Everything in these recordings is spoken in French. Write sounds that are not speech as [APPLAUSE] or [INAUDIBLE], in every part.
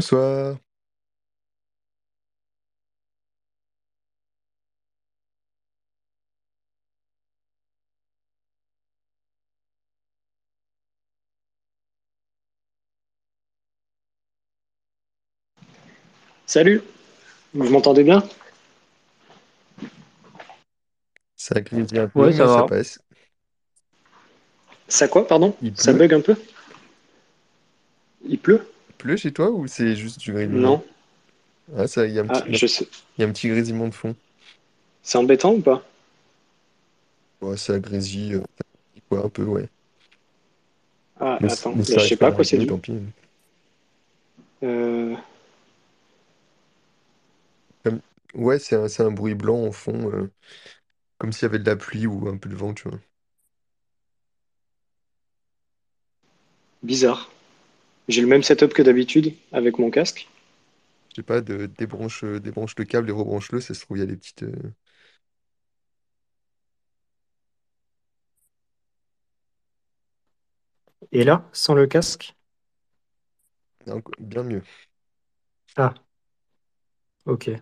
Bonsoir. Salut, vous m'entendez bien? Ça grésille un peu, Ouais, ça mais ça va. passe. Ça quoi, pardon? Il Ça pleut? bug un peu? Il pleut? Pleut chez toi ou c'est juste du grésillement? Non. Ah, ça, il y a un Ah, petit, je sais. il y a un petit grésillement de fond. C'est embêtant ou pas? Ouais, ça grésille, euh, ouais, un peu, ouais. Ah, Mais, attends, mais mais ça je sais pas à quoi c'est dû. tant pis. Euh, Comme- Ouais, c'est un, c'est un bruit blanc en fond, euh, comme s'il y avait de la pluie ou un peu de vent, tu vois. bizarre. J'ai le même setup que d'habitude avec mon casque. Je sais pas, de, débranche, euh, débranche le câble et rebranche-le, ça se trouve, il y a des petites... euh, Et là, sans le casque? bien mieux. Ah, ok.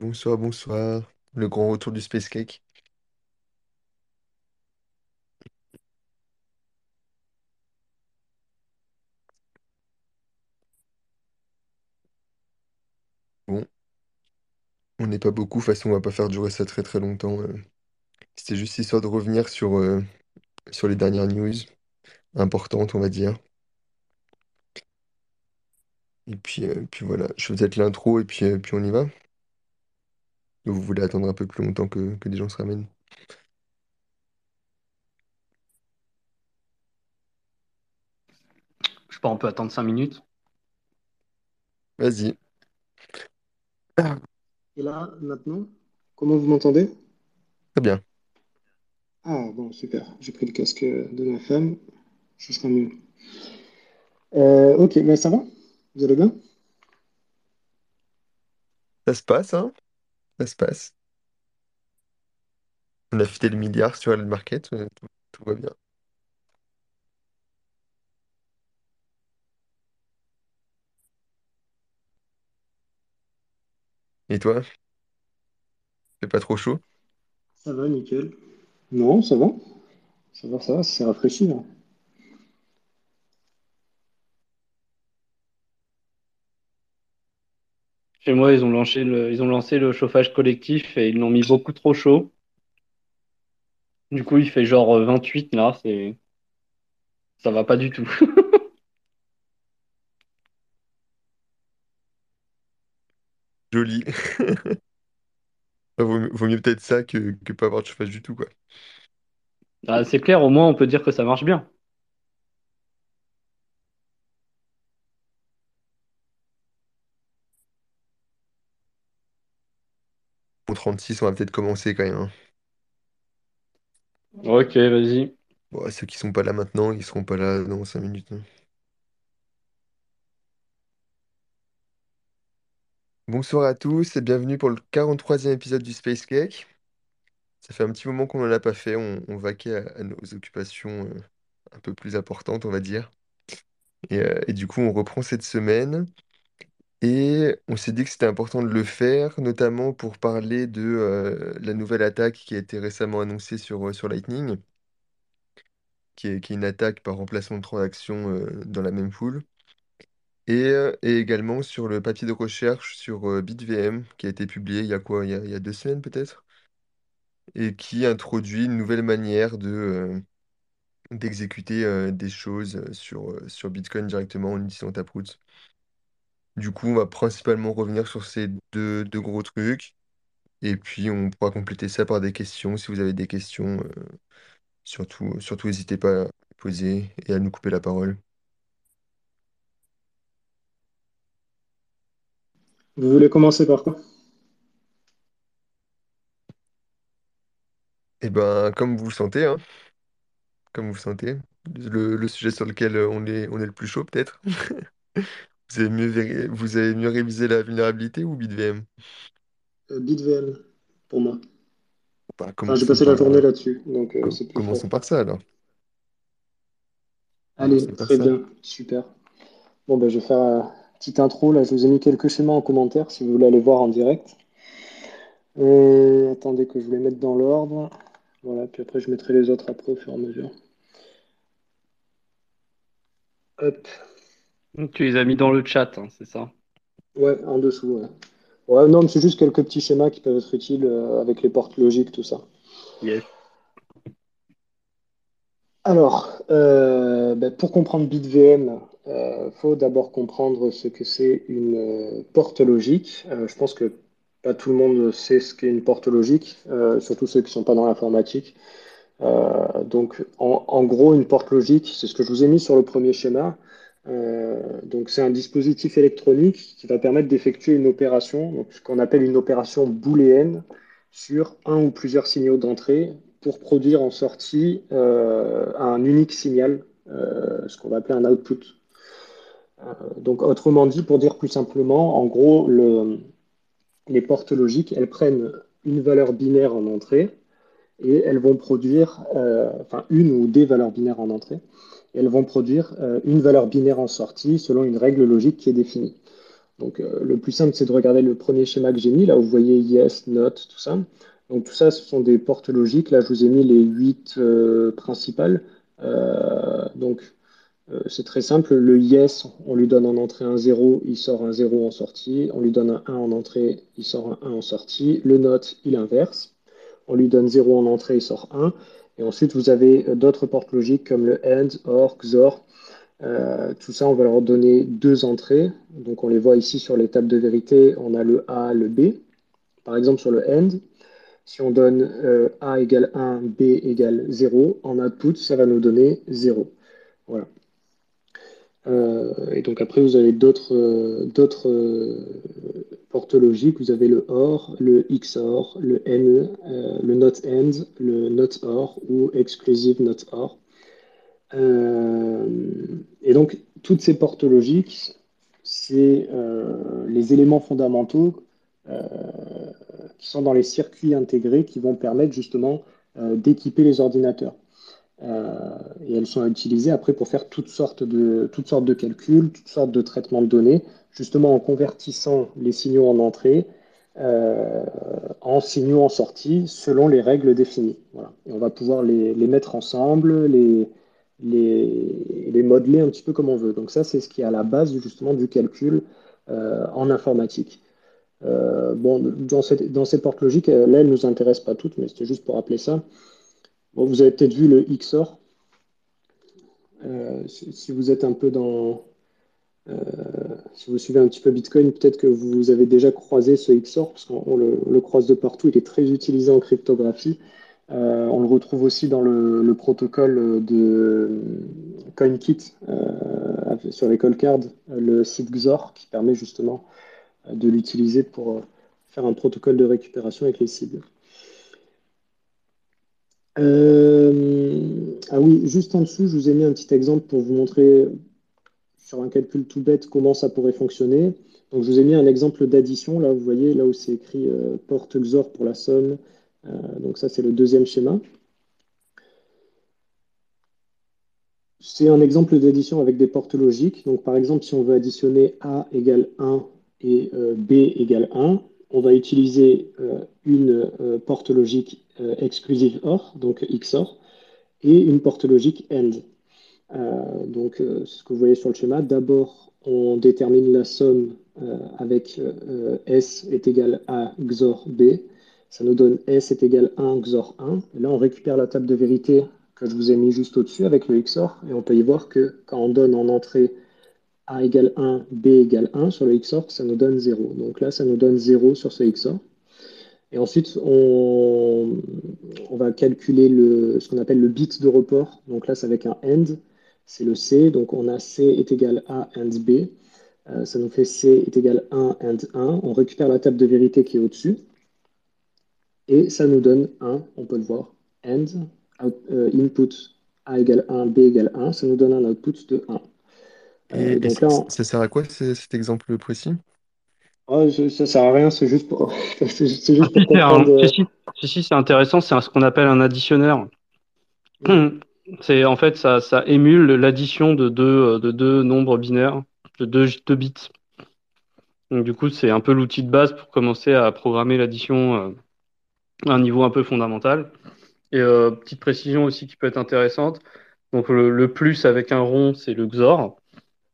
Bonsoir, bonsoir. Le grand retour du Space Cake. Bon, on n'est pas beaucoup, de toute façon, on va pas faire durer ça très très longtemps. euh. C'était juste histoire de revenir sur, euh, sur les dernières news importantes, on va dire. Et puis, euh, puis voilà, je fais peut-être l'intro et puis on y va. Ou vous voulez attendre un peu plus longtemps que, que des gens se ramènent? Je sais pas, on peut attendre 5 minutes. Vas-y. Et là, maintenant, comment vous m'entendez? Très bien. Ah bon, super. J'ai pris le casque de ma femme. Ce sera mieux. Euh, ok, mais ça va? Vous allez bien? Ça se passe, hein? Ça se passe. On a fité le milliard sur le market, tout, tout va bien. Et toi? C'est pas trop chaud? Ça va, nickel. Non, ça va. Ça va, ça va, c'est rafraîchi là. Chez moi, ils ont lancé le, ils ont lancé le chauffage collectif et ils l'ont mis beaucoup trop chaud. Du coup, il fait genre euh, 28 là, c'est, ça va pas du tout. [LAUGHS] Joli. Vaut, mieux vaut mieux peut-être ça que, que pas avoir de chauffage du tout, quoi. Ah, c'est clair, au moins on peut dire que ça marche bien. Pour 36, on va peut-être commencer quand même. hein. Ok, vas-y. Bon, ceux qui sont pas là maintenant, ils seront pas là dans 5 minutes. hein. Bonsoir à tous et bienvenue pour le 43e épisode du Space Cake. Ça fait un petit moment qu'on n'en a pas fait, on, on vaquait à, à nos occupations euh, un peu plus importantes, on va dire. Et, euh, et du coup, on reprend cette semaine et on s'est dit que c'était important de le faire, notamment pour parler de euh, la nouvelle attaque qui a été récemment annoncée sur, euh, sur Lightning, qui est, qui est une attaque par remplacement de transactions euh, dans la même pool. Et, et également sur le papier de recherche sur BitVM qui a été publié il y a quoi? Il y a, il y a deux semaines peut-être? Et qui introduit une nouvelle manière de, d'exécuter des choses sur, sur Bitcoin directement en utilisant Taproot. Du coup, on va principalement revenir sur ces deux, deux gros trucs. Et puis, on pourra compléter ça par des questions. Si vous avez des questions, euh, surtout, surtout n'hésitez pas à poser et à nous couper la parole. Vous voulez commencer par quoi? Et ben, comme vous le sentez, hein, comme vous le sentez, le, le sujet sur lequel on est, on est le plus chaud, peut-être. [LAUGHS] Vous avez mieux, véri- vous avez mieux révisé la vulnérabilité ou BitVM? Euh, BitVM, pour moi. Bah, Enfin, j'ai commençons passé la par, journée euh, là-dessus, donc euh, com- c'est plus frais. commençons par ça alors. Allez, Commençons par très ça. bien, super. Bon, ben, je vais faire une petite intro. Là, je vous ai mis quelques schémas en commentaire si vous voulez aller voir en direct. Euh, attendez que je les mette dans l'ordre. Voilà, puis après, je mettrai les autres après au fur et à mesure. Hop. Tu les as mis dans le chat, hein, c'est ça? Ouais, en dessous. Ouais, ouais non, mais c'est juste quelques petits schémas qui peuvent être utiles euh, avec les portes logiques, tout ça. Yes. Alors, euh, ben, pour comprendre BitVM, il faut d'abord comprendre ce que c'est une euh, porte logique. Euh, je pense que pas tout le monde sait ce qu'est une porte logique, euh, surtout ceux qui ne sont pas dans l'informatique. Euh, donc, en, en gros, une porte logique, c'est ce que je vous ai mis sur le premier schéma. Euh, donc, c'est un dispositif électronique qui va permettre d'effectuer une opération, donc ce qu'on appelle une opération booléenne, sur un ou plusieurs signaux d'entrée pour produire en sortie euh, un unique signal, euh, ce qu'on va appeler un output. Donc, autrement dit, pour dire plus simplement, en gros, le, les portes logiques, elles prennent une valeur binaire en entrée et elles vont produire, enfin une ou des valeurs binaires en entrée, elles vont produire euh, une valeur binaire en sortie selon une règle logique qui est définie. Donc euh, le plus simple, c'est de regarder le premier schéma que j'ai mis, là vous voyez yes, not, tout ça. Donc tout ça, ce sont des portes logiques. Là, je vous ai mis les huit euh, principales. Donc c'est très simple. Le yes, on lui donne en entrée un 0, il sort un 0 en sortie. On lui donne un 1 en entrée, il sort un 1 en sortie. Le not, il inverse. On lui donne 0 en entrée, il sort 1. Et ensuite, vous avez euh, d'autres portes logiques comme le AND, OR, XOR. Euh, tout ça, on va leur donner deux entrées. Donc on les voit ici sur l'étape de vérité, on a le A, le B. Par exemple, sur le AND, si on donne euh, A égale 1, B égale 0, en output, ça va nous donner 0. Voilà. Euh, et donc après, vous avez d'autres portes logiques. Vous avez le OR, le XOR, le N, le NOT AND, le NOT OR ou Exclusive NOT OR. Euh, et donc, toutes ces portes logiques, c'est euh, les éléments fondamentaux euh, qui sont dans les circuits intégrés qui vont permettre justement d'équiper les ordinateurs. Et elles sont utilisées après pour faire toutes sortes, de, toutes sortes de calculs, toutes sortes de traitements de données, justement en convertissant les signaux en entrée en signaux en sortie selon les règles définies. Et on va pouvoir les, les mettre ensemble, les, les, les, modeler un petit peu comme on veut. Donc ça, c'est ce qui est à la base justement du calcul euh, en informatique. Euh, bon, dans, cette, dans, ces portes logiques, euh, là, elles ne nous intéressent pas toutes, mais c'était juste pour rappeler ça. Bon, vous avez peut-être vu le XOR. Si, si, vous êtes un peu dans... si vous suivez un petit peu Bitcoin, peut-être que vous avez déjà croisé ce XOR, parce qu'on le, croise de partout, il est très utilisé en cryptographie. Euh, on le retrouve aussi dans le, protocole de CoinKit euh, sur les call cards, le site XOR qui permet justement euh, de l'utiliser pour faire un protocole de récupération avec les cibles. Ah oui, juste en dessous, je vous ai mis un petit exemple pour vous montrer sur un calcul tout bête comment ça pourrait fonctionner. Donc je vous ai mis un exemple d'addition, là vous voyez, là où c'est écrit porte XOR pour la somme, euh, donc ça, c'est le deuxième schéma. C'est un exemple d'addition avec des portes logiques. Donc par exemple, si on veut additionner A égale 1 et euh, B égale 1, on va utiliser euh, une porte logique exclusive OR, donc XOR, et une porte logique AND. donc ce que vous voyez sur le schéma. D'abord, on détermine la somme avec S est égal à XOR B. Ça nous donne S est égal 1 XOR 1. Et là, on récupère la table de vérité que je vous ai mis juste au-dessus avec le XOR. Et on peut y voir que quand on donne en entrée A égale 1, B égale 1 sur le XOR, ça nous donne 0. Donc là, ça nous donne 0 sur ce XOR. Et ensuite, on, va calculer le, ce qu'on appelle le bit de report. Donc là, c'est avec un AND. C'est le C. Donc on a C est égal à AND B. Euh, ça nous fait C est égal 1 AND 1. On récupère la table de vérité qui est au-dessus. Et ça nous donne 1, on peut le voir, and euh, input A égale 1, B égale 1, ça nous donne un output de 1. Euh, donc là, ça sert à quoi cet exemple précis? Oh, Ça sert à rien, c'est juste pour, [LAUGHS] c'est juste pour comprendre. Si, si, c'est intéressant, c'est ce qu'on appelle un additionneur. C'est en fait ça, ça émule l'addition de deux, de deux nombres binaires, de deux, deux bits. Donc du coup, c'est un peu l'outil de base pour commencer à programmer l'addition euh, un niveau un peu fondamental. Et euh, petite précision aussi qui peut être intéressante. Donc le, plus avec un rond, c'est le XOR.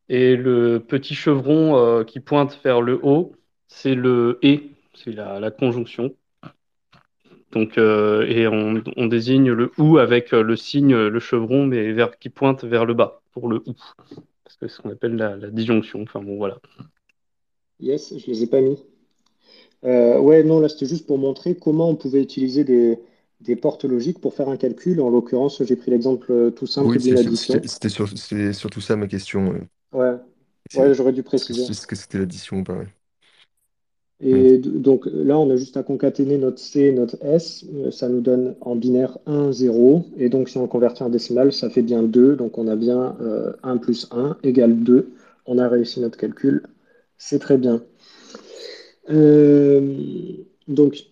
Et le petit chevron euh, qui pointe vers le haut, c'est le et, c'est la, conjonction. Donc, euh, et on, désigne le ou avec le signe, le chevron, mais vers, qui pointe vers le bas pour le ou. Parce que c'est ce qu'on appelle la, la disjonction. Enfin bon, voilà. Yes, je les ai pas mis. Euh, ouais, non, là, c'était juste pour montrer comment on pouvait utiliser des, des portes logiques pour faire un calcul. En l'occurrence, j'ai pris l'exemple euh, tout simple Oui, d'une addition. c'était surtout ça ma question. Ouais, ouais, j'aurais dû préciser. Est-ce que c'était l'addition ou pas? Et donc là, on a juste à concaténer notre C et notre S. Euh, ça nous donne en binaire 1, 0. Et donc, si on convertit en décimal, ça fait bien 2. Donc, on a bien 1 plus 1 égale 2. On a réussi notre calcul. C'est très bien. Euh, donc,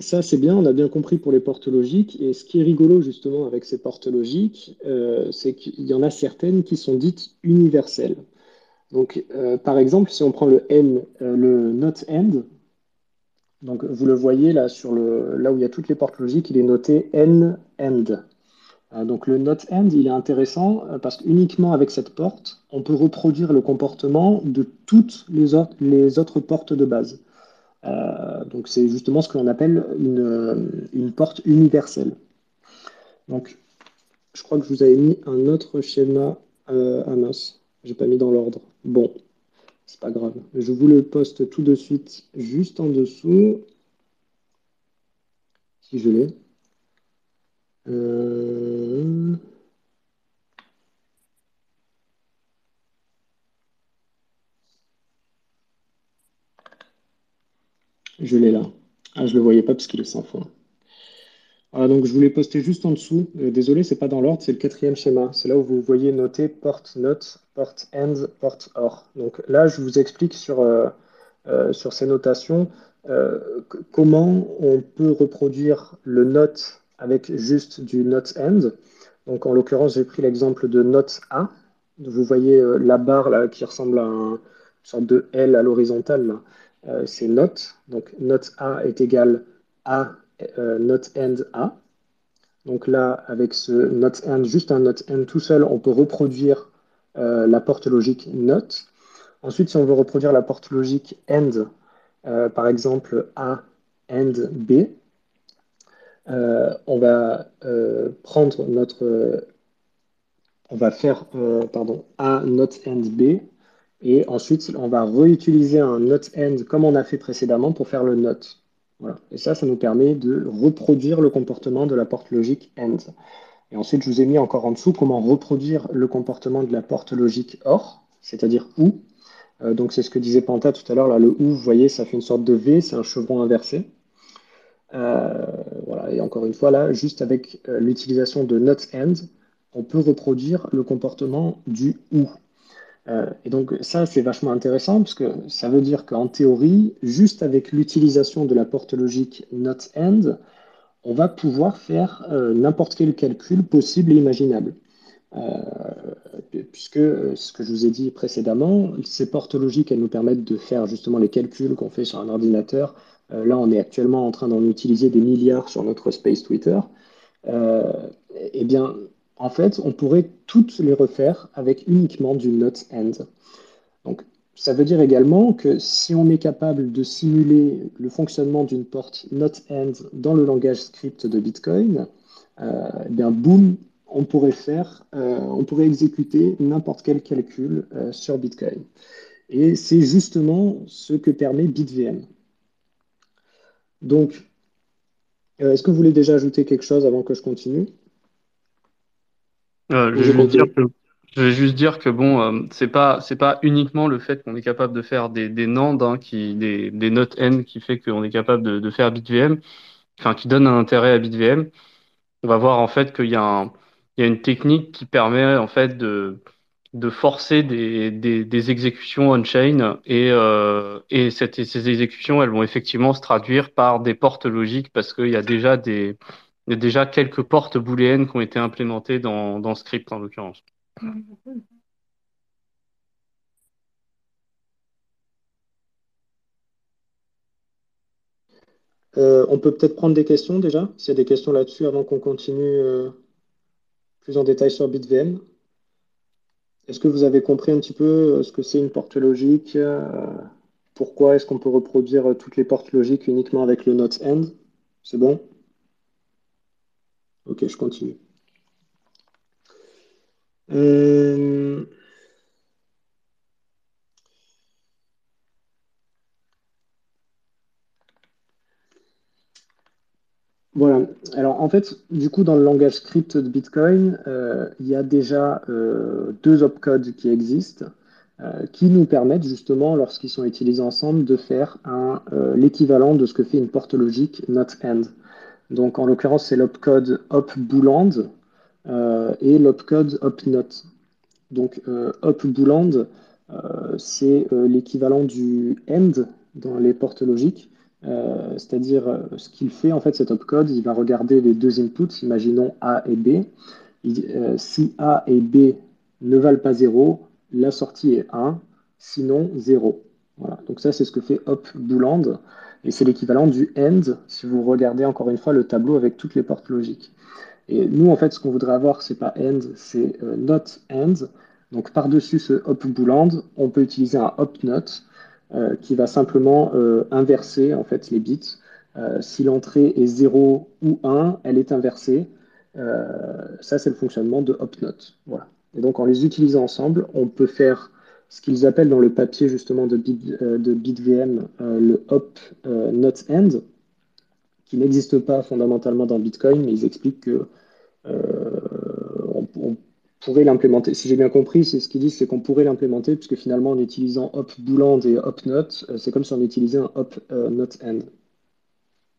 ça, c'est bien, on a bien compris pour les portes logiques. Et ce qui est rigolo, justement, avec ces portes logiques, euh, c'est qu'il y en a certaines qui sont dites universelles. Donc, euh, par exemple, si on prend le N, le not end, donc vous le voyez là, sur le, là où il y a toutes les portes logiques, il est noté N end. donc le not end, il est intéressant parce qu'uniquement avec cette porte, on peut reproduire le comportement de toutes les, autres, les autres portes de base. Euh, donc c'est justement ce que l'on appelle une, une, porte universelle. Donc je crois que je vous avais mis un autre schéma Euh, ah mince, j'ai pas mis dans l'ordre. Bon, c'est pas grave. Je vous le poste tout de suite juste en dessous. Si je l'ai. Euh, Je l'ai là. Ah, je le voyais pas parce qu'il est sans fond. Voilà, donc je voulais poster juste en dessous. Euh, désolé, c'est pas dans l'ordre, c'est le quatrième schéma. C'est là où vous voyez noter port note, port end, port or. Donc là, je vous explique sur, euh, euh, sur ces notations comment on peut reproduire le note avec juste du note end. Donc en l'occurrence, j'ai pris l'exemple de note A. Vous voyez la barre là qui ressemble à une sorte de L à l'horizontale. C'est note. Donc note A est égal à euh, note end A. Donc là, avec ce note end, juste un note end tout seul, on peut reproduire euh, la porte logique note. Ensuite, si on veut reproduire la porte logique end, euh, par exemple A end B, on va prendre notre, on va faire pardon, A note end B, et ensuite on va réutiliser un note end comme on a fait précédemment pour faire le note. Et ça, ça nous permet de reproduire le comportement de la porte logique AND. Et ensuite, je vous ai mis encore en dessous comment reproduire le comportement de la porte logique OR, c'est-à-dire OU. Euh, donc, c'est ce que disait Panta tout à l'heure. Là, le OU, vous voyez, ça fait une sorte de V, c'est un chevron inversé. Euh, voilà. Et encore une fois, là, juste avec euh, l'utilisation de not end, on peut reproduire le comportement du OU. Euh, et donc ça, c'est vachement intéressant parce que ça veut dire qu'en théorie, juste avec l'utilisation de la porte logique not end, on va pouvoir faire euh, n'importe quel calcul possible et imaginable. Euh, puisque ce que je vous ai dit précédemment, ces portes logiques, elles nous permettent de faire justement les calculs qu'on fait sur un ordinateur. là, on est actuellement en train d'en utiliser des milliards sur notre space Twitter. eh bien, en fait, on pourrait toutes les refaire avec uniquement du not end. Donc, ça veut dire également que si on est capable de simuler le fonctionnement d'une porte not end dans le langage script de Bitcoin, euh, eh bien boum, on pourrait faire, euh, on pourrait exécuter n'importe quel calcul euh, sur Bitcoin. Et c'est justement ce que permet BitVM. Donc, est-ce que vous voulez déjà ajouter quelque chose avant que je continue? Euh, je, vais juste dire que, je vais juste dire que bon, euh, c'est pas c'est pas uniquement le fait qu'on est capable de faire des des NAND, hein, qui des des notes n qui fait qu'on est capable de, de faire BitVM, enfin qui donne un intérêt à BitVM. On va voir en fait qu'il y y a une technique qui permet en fait de de forcer des, des, des exécutions on-chain et, euh, et cette, ces exécutions, elles vont effectivement se traduire par des portes logiques parce qu'il y a déjà des, il y a déjà quelques portes booléennes qui ont été implémentées dans, script en l'occurrence. Euh, on peut peut-être prendre des questions déjà, s'il y a des questions là-dessus avant qu'on continue euh, plus en détail sur BitVM. Est-ce que vous avez compris un petit peu euh, ce que c'est une porte logique Pourquoi est-ce qu'on peut reproduire toutes les portes logiques uniquement avec le not end? C'est bon? Ok, je continue. Euh, voilà. Alors en fait, du coup, dans le langage script de Bitcoin, euh, il y a déjà euh, deux opcodes qui existent, qui nous permettent justement, lorsqu'ils sont utilisés ensemble, de faire l'équivalent de ce que fait une porte logique not end. Donc en l'occurrence, c'est l'opcode opbooland euh, et l'opcode opnot. Donc euh, opbooland, euh, c'est euh, l'équivalent du end dans les portes logiques. C'est-à-dire ce qu'il fait en fait cet opcode, il va regarder les deux inputs, imaginons A et B. si A et B ne valent pas 0, la sortie est 1, sinon 0. Voilà. Donc ça, c'est ce que fait opbooland. Et c'est l'équivalent du end si vous regardez encore une fois le tableau avec toutes les portes logiques. Et nous, en fait, ce qu'on voudrait avoir, c'est pas end, c'est euh, not end. Donc par-dessus ce hop booland, on peut utiliser un hop not euh, qui va simplement euh, inverser en fait les bits. si l'entrée est 0 ou 1, elle est inversée. ça, c'est le fonctionnement de hop not. Voilà. Et donc, en les utilisant ensemble, on peut faire ce qu'ils appellent dans le papier justement de, Bit, euh, BitVM le hop not end, qui n'existe pas fondamentalement dans Bitcoin, mais ils expliquent que on, pourrait l'implémenter. Si j'ai bien compris, c'est ce qu'ils disent, c'est qu'on pourrait l'implémenter, puisque finalement, en utilisant hop booland et hop not, c'est comme si on utilisait un hop not end.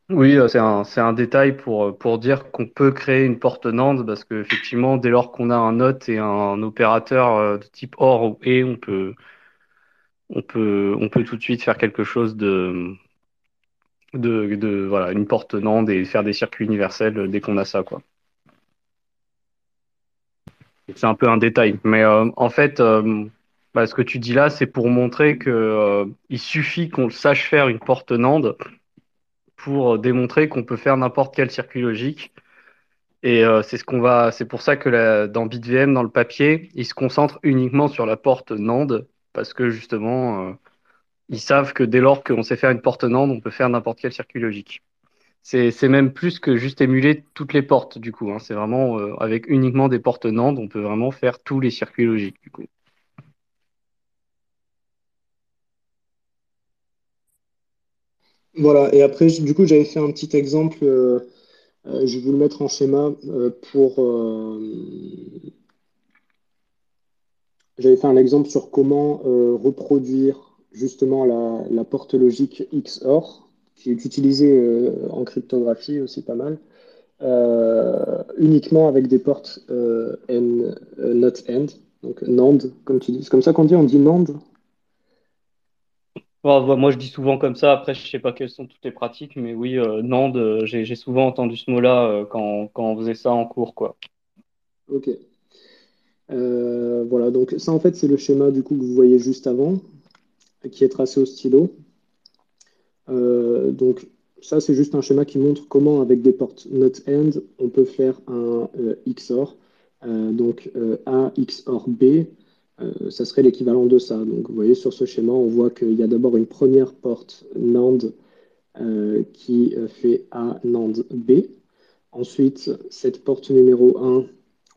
Oui, euh, c'est un, détail pour, euh, pour dire qu'on peut créer une porte NAND parce qu'effectivement, dès lors qu'on a un NOT et un opérateur euh, de type OR ou ET, on peut, tout de suite faire quelque chose de, voilà, une porte NAND et faire des circuits universels dès qu'on a ça. C'est un peu un détail, mais en fait, bah, ce que tu dis là, c'est pour montrer que euh, il suffit qu'on sache faire une porte NAND pour démontrer qu'on peut faire n'importe quel circuit logique. Et euh, c'est ce qu'on va, c'est pour ça que dans BitVM, dans le papier, ils se concentrent uniquement sur la porte NAND parce que justement, euh, ils savent que dès lors qu'on sait faire une porte NAND, on peut faire n'importe quel circuit logique. C'est, même plus que juste émuler toutes les portes du coup. Hein. C'est vraiment euh, avec uniquement des portes NAND, on peut vraiment faire tous les circuits logiques du coup. Voilà, et après, du coup, j'avais fait un petit exemple, euh, euh, je vais vous le mettre en schéma euh, pour... j'avais fait un exemple sur comment reproduire justement la, porte logique XOR, qui est utilisée en cryptographie aussi pas mal, uniquement avec des portes N, not end, donc NAND, comme tu dis. C'est comme ça qu'on dit, on dit NAND? Moi, je dis souvent comme ça. Après, je sais pas quelles sont toutes les pratiques, mais oui, euh, NAND, euh, j'ai, souvent entendu ce mot-là euh, quand, on faisait ça en cours, quoi. Ok. Euh, voilà, donc ça en fait c'est le schéma du coup que vous voyez juste avant, qui est tracé au stylo. Donc ça c'est juste un schéma qui montre comment avec des portes not end on peut faire un XOR. Donc A XOR B, euh, ça serait l'équivalent de ça. Donc vous voyez sur ce schéma on voit qu'il y a d'abord une première porte NAND euh, qui euh, fait A NAND B. Ensuite cette porte numéro 1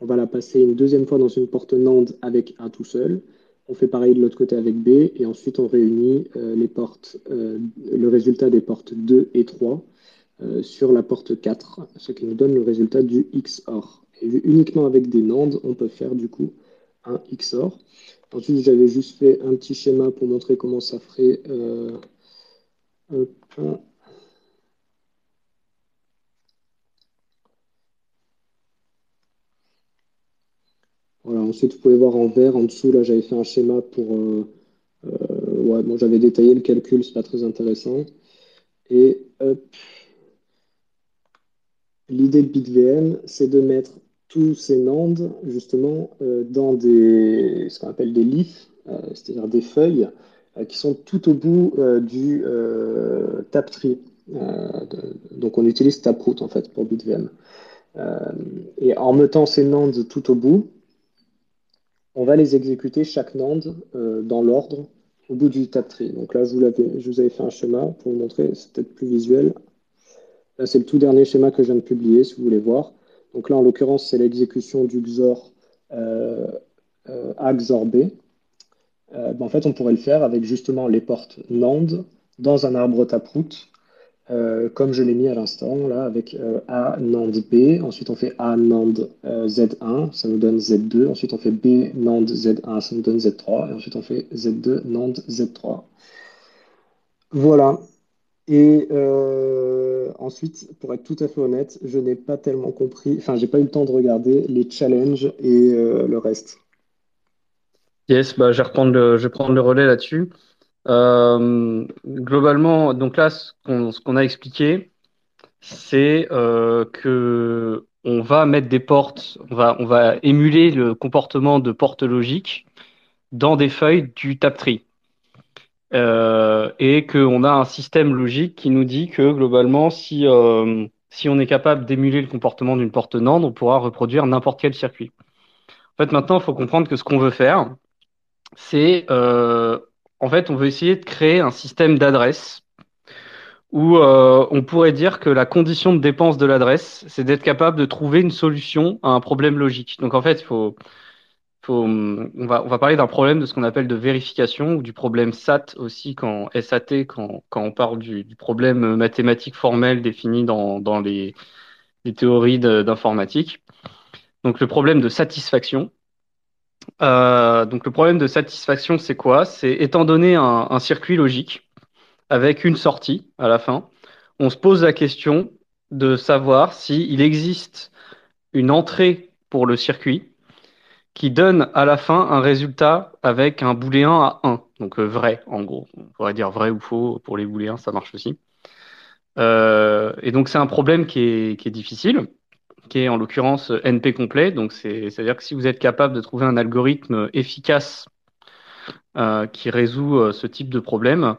on va la passer une deuxième fois dans une porte NAND avec A tout seul. On fait pareil de l'autre côté avec B et ensuite on réunit les portes, le résultat des portes 2 et 3 euh, sur la porte 4, ce qui nous donne le résultat du XOR. Et uniquement avec des NAND, on peut faire du coup un XOR. Ensuite, j'avais juste fait un petit schéma pour montrer comment ça ferait. Euh, Voilà, ensuite, vous pouvez voir en vert, en dessous, là, j'avais fait un schéma pour... euh, euh, ouais, bon, j'avais détaillé le calcul, c'est pas très intéressant. Et l'idée de BitVM, c'est de mettre tous ces NAND, justement, euh, dans des, ce qu'on appelle des leafs, euh, c'est-à-dire des feuilles, euh, qui sont tout au bout du Taptree. De- donc, on utilise Taproot, en fait, pour BitVM. Et en mettant ces NAND tout au bout, on va les exécuter chaque NAND dans l'ordre au bout du tap tree. Donc là, vous, je vous avais fait un schéma pour vous montrer, c'est peut-être plus visuel. Là, c'est le tout dernier schéma que je viens de publier, si vous voulez voir. Donc là, en l'occurrence, c'est l'exécution du XOR euh, euh, A XOR B. Euh, ben, en fait, on pourrait le faire avec justement les portes NAND dans un arbre taproot euh, comme je l'ai mis à l'instant, là, avec euh, A NAND B. Ensuite, on fait A NAND euh, Z1, ça nous donne Z2. Ensuite, on fait B NAND Z1, ça nous donne Z3. Et ensuite, on fait Z2 NAND Z3. Voilà. Et euh, ensuite, pour être tout à fait honnête, je n'ai pas tellement compris, enfin, j'ai pas eu le temps de regarder les challenges et euh, le reste. Yes, bah, je vais reprendre le, prendre le relais là-dessus. Euh, globalement, donc là, ce qu'on, a expliqué, c'est que on va mettre des portes, on va, on va émuler le comportement de portes logiques dans des feuilles du Taptree. Euh, et qu'on a un système logique qui nous dit que globalement, si, euh, on est capable d'émuler le comportement d'une porte NAND, on pourra reproduire n'importe quel circuit. En fait, maintenant, il faut comprendre que ce qu'on veut faire, c'est euh, en fait, on veut essayer de créer un système d'adresse où euh, on pourrait dire que la condition de dépense de l'adresse, c'est d'être capable de trouver une solution à un problème logique. Donc en fait, il faut, on, va, on va parler d'un problème de ce qu'on appelle de vérification ou du problème SAT aussi, quand, SAT, quand, on parle du, problème mathématique formel défini dans, les, théories d'informatique. Donc le problème de satisfaction. Euh, donc le problème de satisfaction, c'est quoi? C'est étant donné un, un circuit logique avec une sortie à la fin, on se pose la question de savoir s'il existe une entrée pour le circuit qui donne à la fin un résultat avec un booléen à 1, donc euh, vrai en gros. On pourrait dire vrai ou faux pour les booléens, ça marche aussi. Euh, et donc c'est un problème qui est, difficile, qui est en l'occurrence NP complet. Donc c'est-à-dire que si vous êtes capable de trouver un algorithme efficace euh, qui résout ce type de problème,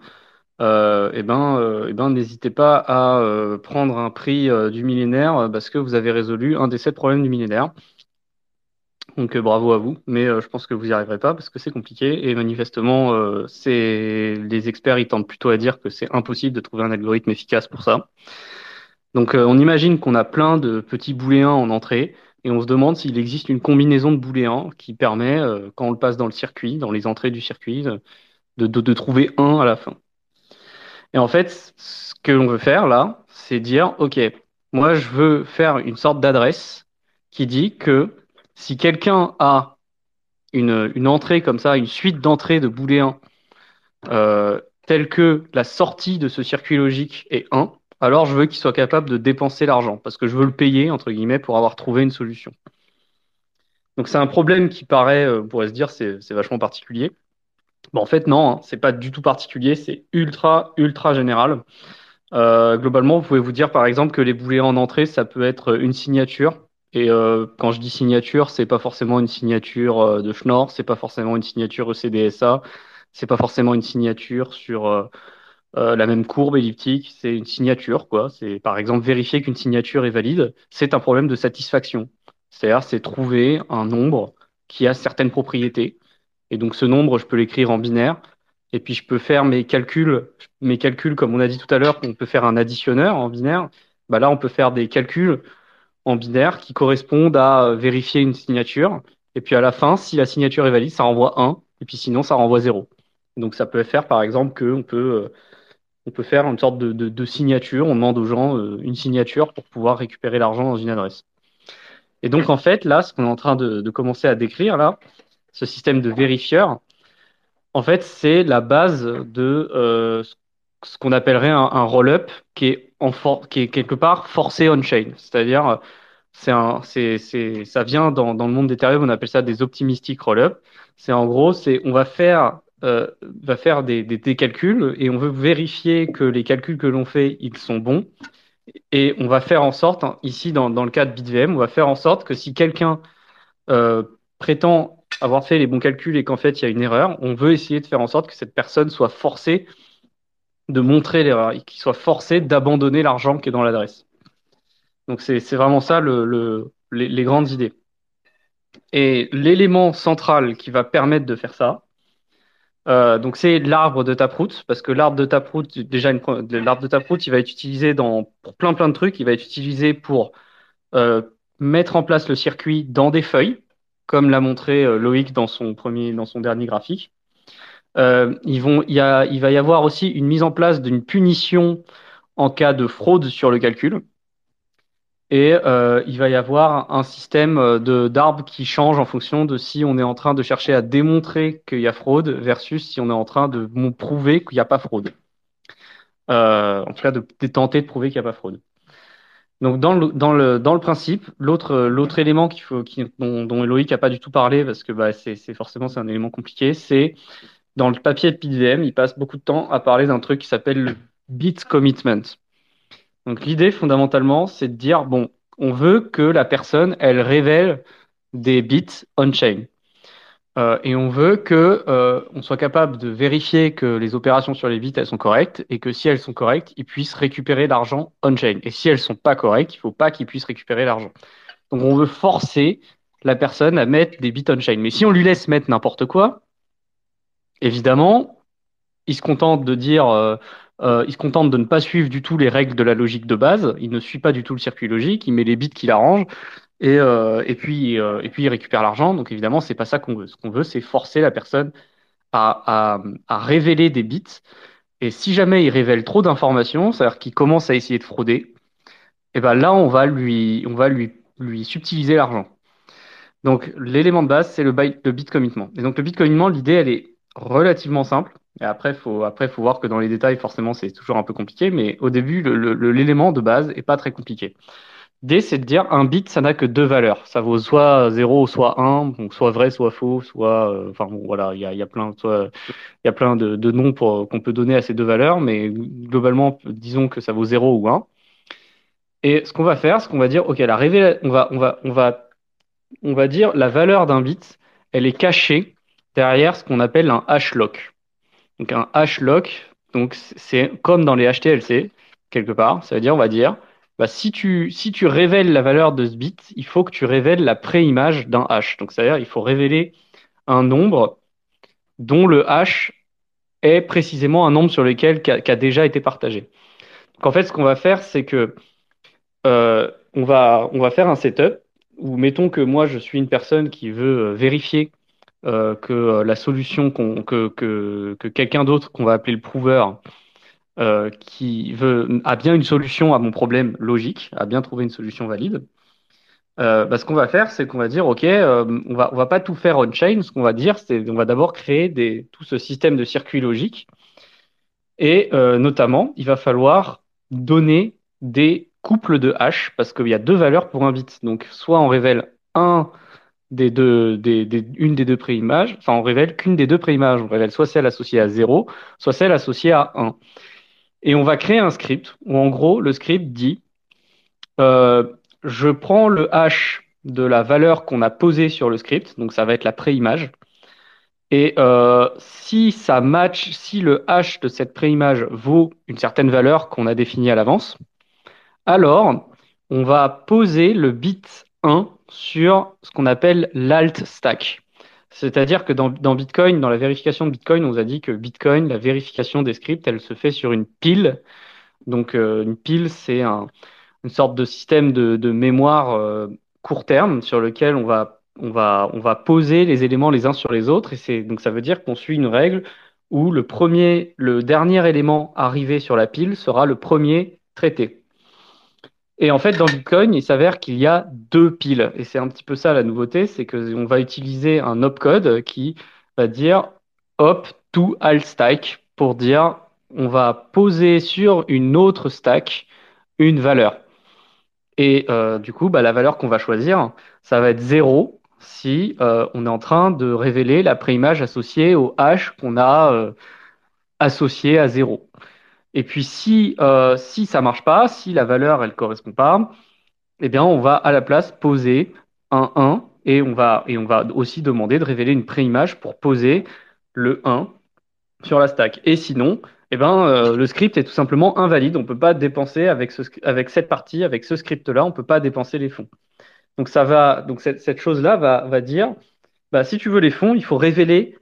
eh ben, eh ben, n'hésitez pas à prendre un prix du millénaire parce que vous avez résolu un des sept problèmes du millénaire. Donc euh, bravo à vous, mais euh, je pense que vous n'y arriverez pas parce que c'est compliqué et manifestement, euh, c'est les experts ils tentent plutôt à dire que c'est impossible de trouver un algorithme efficace pour ça. Donc on imagine qu'on a plein de petits booléens en entrée et on se demande s'il existe une combinaison de booléens qui permet, quand on le passe dans le circuit, dans les entrées du circuit, de, de trouver un à la fin. Et en fait, ce que l'on veut faire là, c'est dire, OK, moi je veux faire une sorte d'adresse qui dit que si quelqu'un a une, entrée comme ça, une suite d'entrées de booléens euh, telle que la sortie de ce circuit logique est 1, alors je veux qu'il soit capable de dépenser l'argent parce que je veux le payer entre guillemets pour avoir trouvé une solution. Donc c'est un problème qui paraît, euh, on pourrait se dire, c'est vachement particulier. Bon, en fait, non, hein, c'est pas du tout particulier, c'est ultra, ultra général. Euh, globalement, vous pouvez vous dire par exemple que les booléens en entrée, ça peut être une signature, et euh, quand je dis signature, c'est pas forcément une signature euh, de Schnorr, c'est pas forcément une signature ECDSA, c'est pas forcément une signature sur euh, la même courbe elliptique, c'est une signature, quoi. C'est par exemple vérifier qu'une signature est valide, c'est un problème de satisfaction. C'est-à-dire, c'est trouver un nombre qui a certaines propriétés. Et donc, ce nombre, je peux l'écrire en binaire. Et puis, je peux faire mes calculs, mes calculs, comme on a dit tout à l'heure, on peut faire un additionneur en binaire. Bah là, on peut faire des calculs binaire qui correspondent à euh, vérifier une signature. Et puis à la fin, si la signature est valide, ça renvoie 1. Et puis sinon, ça renvoie 0. Donc ça peut faire par exemple qu'on peut, euh, on peut faire une sorte de, signature. On demande aux gens euh, une signature pour pouvoir récupérer l'argent dans une adresse. Et donc en fait, là, ce qu'on est en train de, commencer à décrire, là, ce système de vérifieur, en fait, c'est la base de ce qu'on appellerait un, roll-up qui est, en qui est quelque part forcé on-chain. C'est-à-dire, c'est un, c'est, c'est, ça vient dans, dans le monde d'Ethereum, on appelle ça des optimistic roll-up. C'est en gros, c'est on va faire, euh, va faire des, des, des, calculs et on veut vérifier que les calculs que l'on fait, ils sont bons. Et on va faire en sorte, hein, ici dans, dans le cas de BitVM, on va faire en sorte que si quelqu'un euh, prétend avoir fait les bons calculs et qu'en fait il y a une erreur, on veut essayer de faire en sorte que cette personne soit forcée de montrer l'erreur et qu'il soit forcé d'abandonner l'argent qui est dans l'adresse. Donc c'est vraiment ça le, les, grandes idées. Et l'élément central qui va permettre de faire ça, euh, donc c'est l'arbre de Taproot, parce que l'arbre de Taproot, déjà l'arbre de Taproot, il va être utilisé pour plein plein de trucs. Il va être utilisé pour euh, mettre en place le circuit dans des feuilles, comme l'a montré euh, Loïc dans son premier, dans son dernier graphique. Euh, il, va y avoir aussi une mise en place d'une punition en cas de fraude sur le calcul. Et euh, il va y avoir un système de d'arbres qui change en fonction de si on est en train de chercher à démontrer qu'il y a fraude versus si on est en train de prouver qu'il n'y a pas fraude. Euh, en tout cas, de, tenter de prouver qu'il n'y a pas fraude. Donc dans le, dans le, dans le principe, l'autre l'autre élément qu'il faut, qui, dont, dont Loïc n'a pas du tout parlé parce que bah, c'est forcément c'est un élément compliqué, c'est dans le papier de PDVM, il passe beaucoup de temps à parler d'un truc qui s'appelle le bit commitment. Donc l'idée fondamentalement, c'est de dire bon, on veut que la personne elle révèle des bits on-chain. Euh, et on veut que euh, on soit capable de vérifier que les opérations sur les bits elles sont correctes et que si elles sont correctes, ils puissent récupérer l'argent on-chain. Et si elles sont pas correctes, il faut pas qu'ils puissent récupérer l'argent. Donc on veut forcer la personne à mettre des bits on-chain. Mais si on lui laisse mettre n'importe quoi, évidemment, il se contente de dire, euh, euh, se de ne pas suivre du tout les règles de la logique de base. Il ne suit pas du tout le circuit logique. Il met les bits qu'il arrange. Et, euh, puis, il récupère l'argent. Donc, évidemment, c'est pas ça qu'on veut. Ce qu'on veut, c'est forcer la personne à, révéler des bits. Et si jamais il révèle trop d'informations, c'est-à-dire qu'il commence à essayer de frauder, et eh ben là, on va lui subtiliser l'argent. Donc, l'élément de base, c'est le, le bit commitment. Et donc, le bit commitment, l'idée, elle est relativement simple. Et après, faut, après, faut voir que dans les détails, forcément, c'est toujours un peu compliqué. Mais au début, l'élément de base est pas très compliqué. D, c'est de dire un bit, ça n'a que deux valeurs. Ça vaut soit 0, soit 1, donc soit vrai, soit faux, soit. Euh, voilà, il y a, y a plein, y a plein de, noms qu'on peut donner à ces deux valeurs, mais globalement, disons que ça vaut 0 ou 1. Et ce qu'on va faire, c'est qu'on va dire, OK, la on va, on, va, on, va, on va dire la valeur d'un bit, elle est cachée derrière ce qu'on appelle un hash lock. Donc, un hash lock, donc c'est comme dans les HTLC, quelque part. Ça veut dire, on va dire, bah, si, tu, si tu révèles la valeur de ce bit, il faut que tu révèles la préimage d'un hash. Donc, c'est-à-dire il faut révéler un nombre dont le hash est précisément un nombre sur lequel qui a, déjà été partagé. Donc, en fait, ce qu'on va faire, c'est que euh, on, va, on va faire un setup où, mettons que moi, je suis une personne qui veut euh, vérifier euh, que la solution que, que, que quelqu'un d'autre, qu'on va appeler le prover, euh, qui a bien une solution à mon problème logique, a bien trouvé une solution valide, euh, bah, ce qu'on va faire, c'est qu'on va dire, OK, euh, on va, va pas tout faire on-chain. Ce qu'on va dire, c'est on va d'abord créer tout ce système de circuits logiques. Et notamment, il va falloir donner des couples de hash parce qu'il y a deux valeurs pour un bit. Donc, soit on révèle un des deux, une des deux préimages, enfin, on révèle qu'une des deux préimages. On révèle soit celle associée à 0, soit celle associée à 1. Et on va créer un script où en gros le script dit euh, je prends le hash de la valeur qu'on a posée sur le script, donc ça va être la préimage. Et euh, si ça match, si le hash de cette préimage vaut une certaine valeur qu'on a définie à l'avance, alors on va poser le bit 1 sur ce qu'on appelle l'alt stack. C'est-à-dire que dans, Bitcoin, dans la vérification de Bitcoin, on nous a dit que Bitcoin, la vérification des scripts, elle se fait sur une pile. Donc euh, une pile, c'est une sorte de système de, mémoire euh, court terme sur lequel on va, on, va, on va poser les éléments les uns sur les autres. Et donc ça veut dire qu'on suit une règle où le premier, le dernier élément arrivé sur la pile sera le premier traité. Et en fait, dans Bitcoin, il s'avère qu'il y a deux piles. Et c'est un petit peu ça la nouveauté, c'est qu'on va utiliser un opcode qui va dire op to alt stack pour dire on va poser sur une autre stack une valeur. Et euh, du coup, bah, la valeur qu'on va choisir, ça va être 0 si euh, on est en train de révéler la préimage associée au hash qu'on a euh, associé à 0. Et puis si euh, si ça marche pas, si la valeur elle correspond pas, eh bien on va à la place poser un 1 et on va et on va aussi demander de révéler une préimage pour poser le 1 sur la stack. Et sinon, eh ben euh, le script est tout simplement invalide. On peut pas dépenser avec ce avec cette partie, avec ce script là, on peut pas dépenser les fonds. Donc ça va donc cette, cette chose là va va dire bah si tu veux les fonds, il faut révéler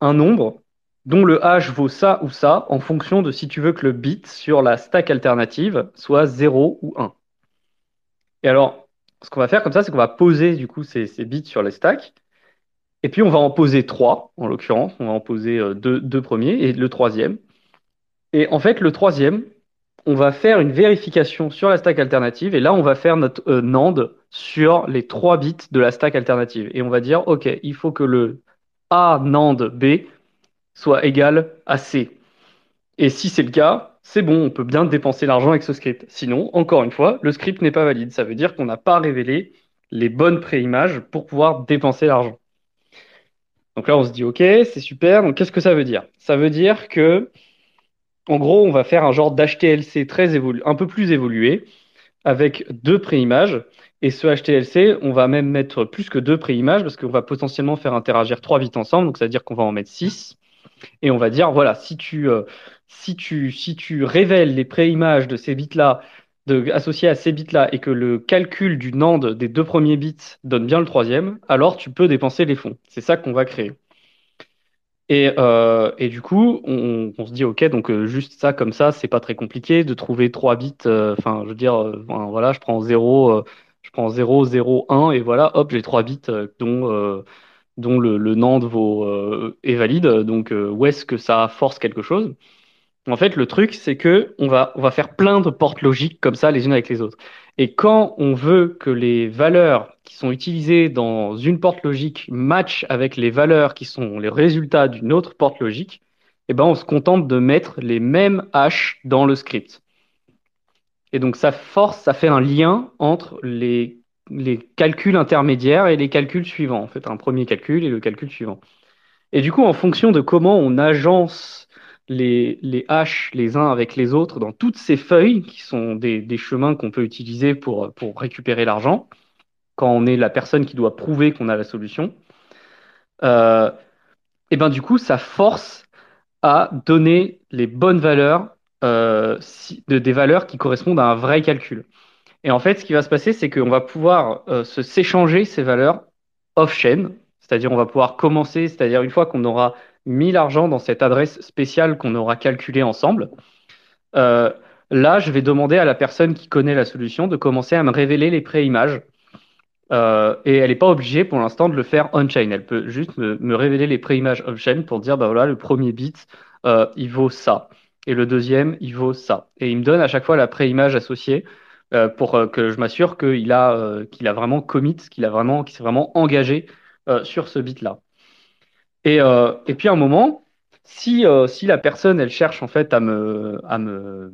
un nombre dont le hash vaut ça ou ça en fonction de si tu veux que le bit sur la stack alternative soit 0 ou 1. Et alors, ce qu'on va faire comme ça, c'est qu'on va poser du coup ces, bits sur les stacks. Et puis on va en poser 3, en l'occurrence. On va en poser euh, deux, premiers et le troisième. Et en fait, le troisième, on va faire une vérification sur la stack alternative. Et là, on va faire notre euh, NAND sur les trois bits de la stack alternative. Et on va dire, OK, il faut que le A NAND B soit égal à C. Et si c'est le cas, c'est bon, on peut bien dépenser l'argent avec ce script. Sinon, encore une fois, le script n'est pas valide. Ça veut dire qu'on n'a pas révélé les bonnes préimages pour pouvoir dépenser l'argent. Donc là, on se dit, OK, c'est super. Donc qu'est-ce que ça veut dire? Ça veut dire que, en gros, on va faire un genre d'HTLC un peu plus évolué avec deux préimages. Et ce HTLC, on va même mettre plus que deux préimages parce qu'on va potentiellement faire interagir trois bits ensemble. Donc ça veut dire qu'on va en mettre six. Et on va dire, voilà, si tu, euh, si tu, si tu révèles les préimages de ces bits-là, associés à ces bits-là, et que le calcul du NAND des deux premiers bits donne bien le troisième, alors tu peux dépenser les fonds. C'est ça qu'on va créer. Et, euh, et, du coup, on, se dit, OK, donc euh, juste ça, comme ça, c'est pas très compliqué de trouver trois bits. Enfin, je veux dire, voilà, je prends 0, je prends 0, 0, 1, et voilà, hop, j'ai trois bits dont, dont le, le NAND vaut, euh, est valide. Donc, euh, où est-ce que ça force quelque chose? En fait, le truc, c'est que on va, on va faire plein de portes logiques comme ça, les unes avec les autres. Et quand on veut que les valeurs qui sont utilisées dans une porte logique matchent avec les valeurs qui sont les résultats d'une autre porte logique, eh ben, on se contente de mettre les mêmes hash dans le script. Et donc, ça force, ça fait un lien entre les, les calculs intermédiaires et les calculs suivants. En fait, un premier calcul et le calcul suivant. Et du coup, en fonction de comment on agence les, les hash les uns avec les autres dans toutes ces feuilles, qui sont des, des chemins qu'on peut utiliser pour, pour récupérer l'argent, quand on est la personne qui doit prouver qu'on a la solution, euh, et ben du coup, ça force à donner les bonnes valeurs, euh, de, des valeurs qui correspondent à un vrai calcul. Et en fait, ce qui va se passer, c'est qu'on va pouvoir euh, s'échanger ces valeurs off-chain, c'est-à-dire on va pouvoir commencer, c'est-à-dire une fois qu'on aura mis l'argent dans cette adresse spéciale qu'on aura calculée ensemble, euh, là, je vais demander à la personne qui connaît la solution de commencer à me révéler les pré-images. Euh, et elle n'est pas obligée pour l'instant de le faire on-chain. Elle peut juste me, révéler les pré-images off-chain pour dire, bah voilà, le premier bit, il vaut ça. Et le deuxième, il vaut ça. Et il me donne à chaque fois la pré-image associée euh, pour euh, que je m'assure qu'il a, euh, qu'il a vraiment commit, qu'il a s'est vraiment engagé sur ce bit-là. Et, et puis à un moment, si, si la personne, elle cherche en fait à me, à me,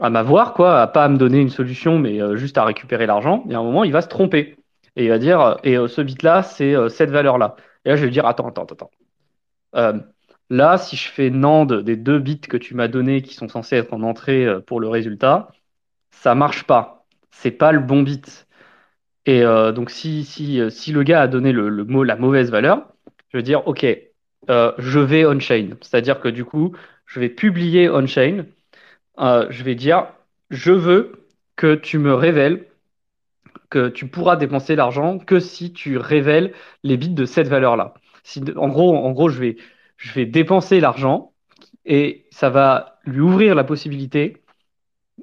à m'avoir, quoi, à pas à me donner une solution, mais juste à récupérer l'argent, et à un moment, il va se tromper. Et il va dire, et ce bit-là, c'est cette valeur-là. Et là, je vais lui dire, attends, attends, attends. Là, si je fais NAND des deux bits que tu m'as donnés qui sont censés être en entrée pour le résultat, ça marche pas. C'est pas le bon bit. Et euh, donc, si, si, euh, si le gars a donné le, le mot, la mauvaise valeur, je vais dire, OK, euh, je vais on-chain. C'est-à-dire que du coup, je vais publier on-chain. Je vais dire, je veux que tu me révèles que tu pourras dépenser l'argent que si tu révèles les bits de cette valeur-là. Si, en gros, en gros, je vais, je vais dépenser l'argent et ça va lui ouvrir la possibilité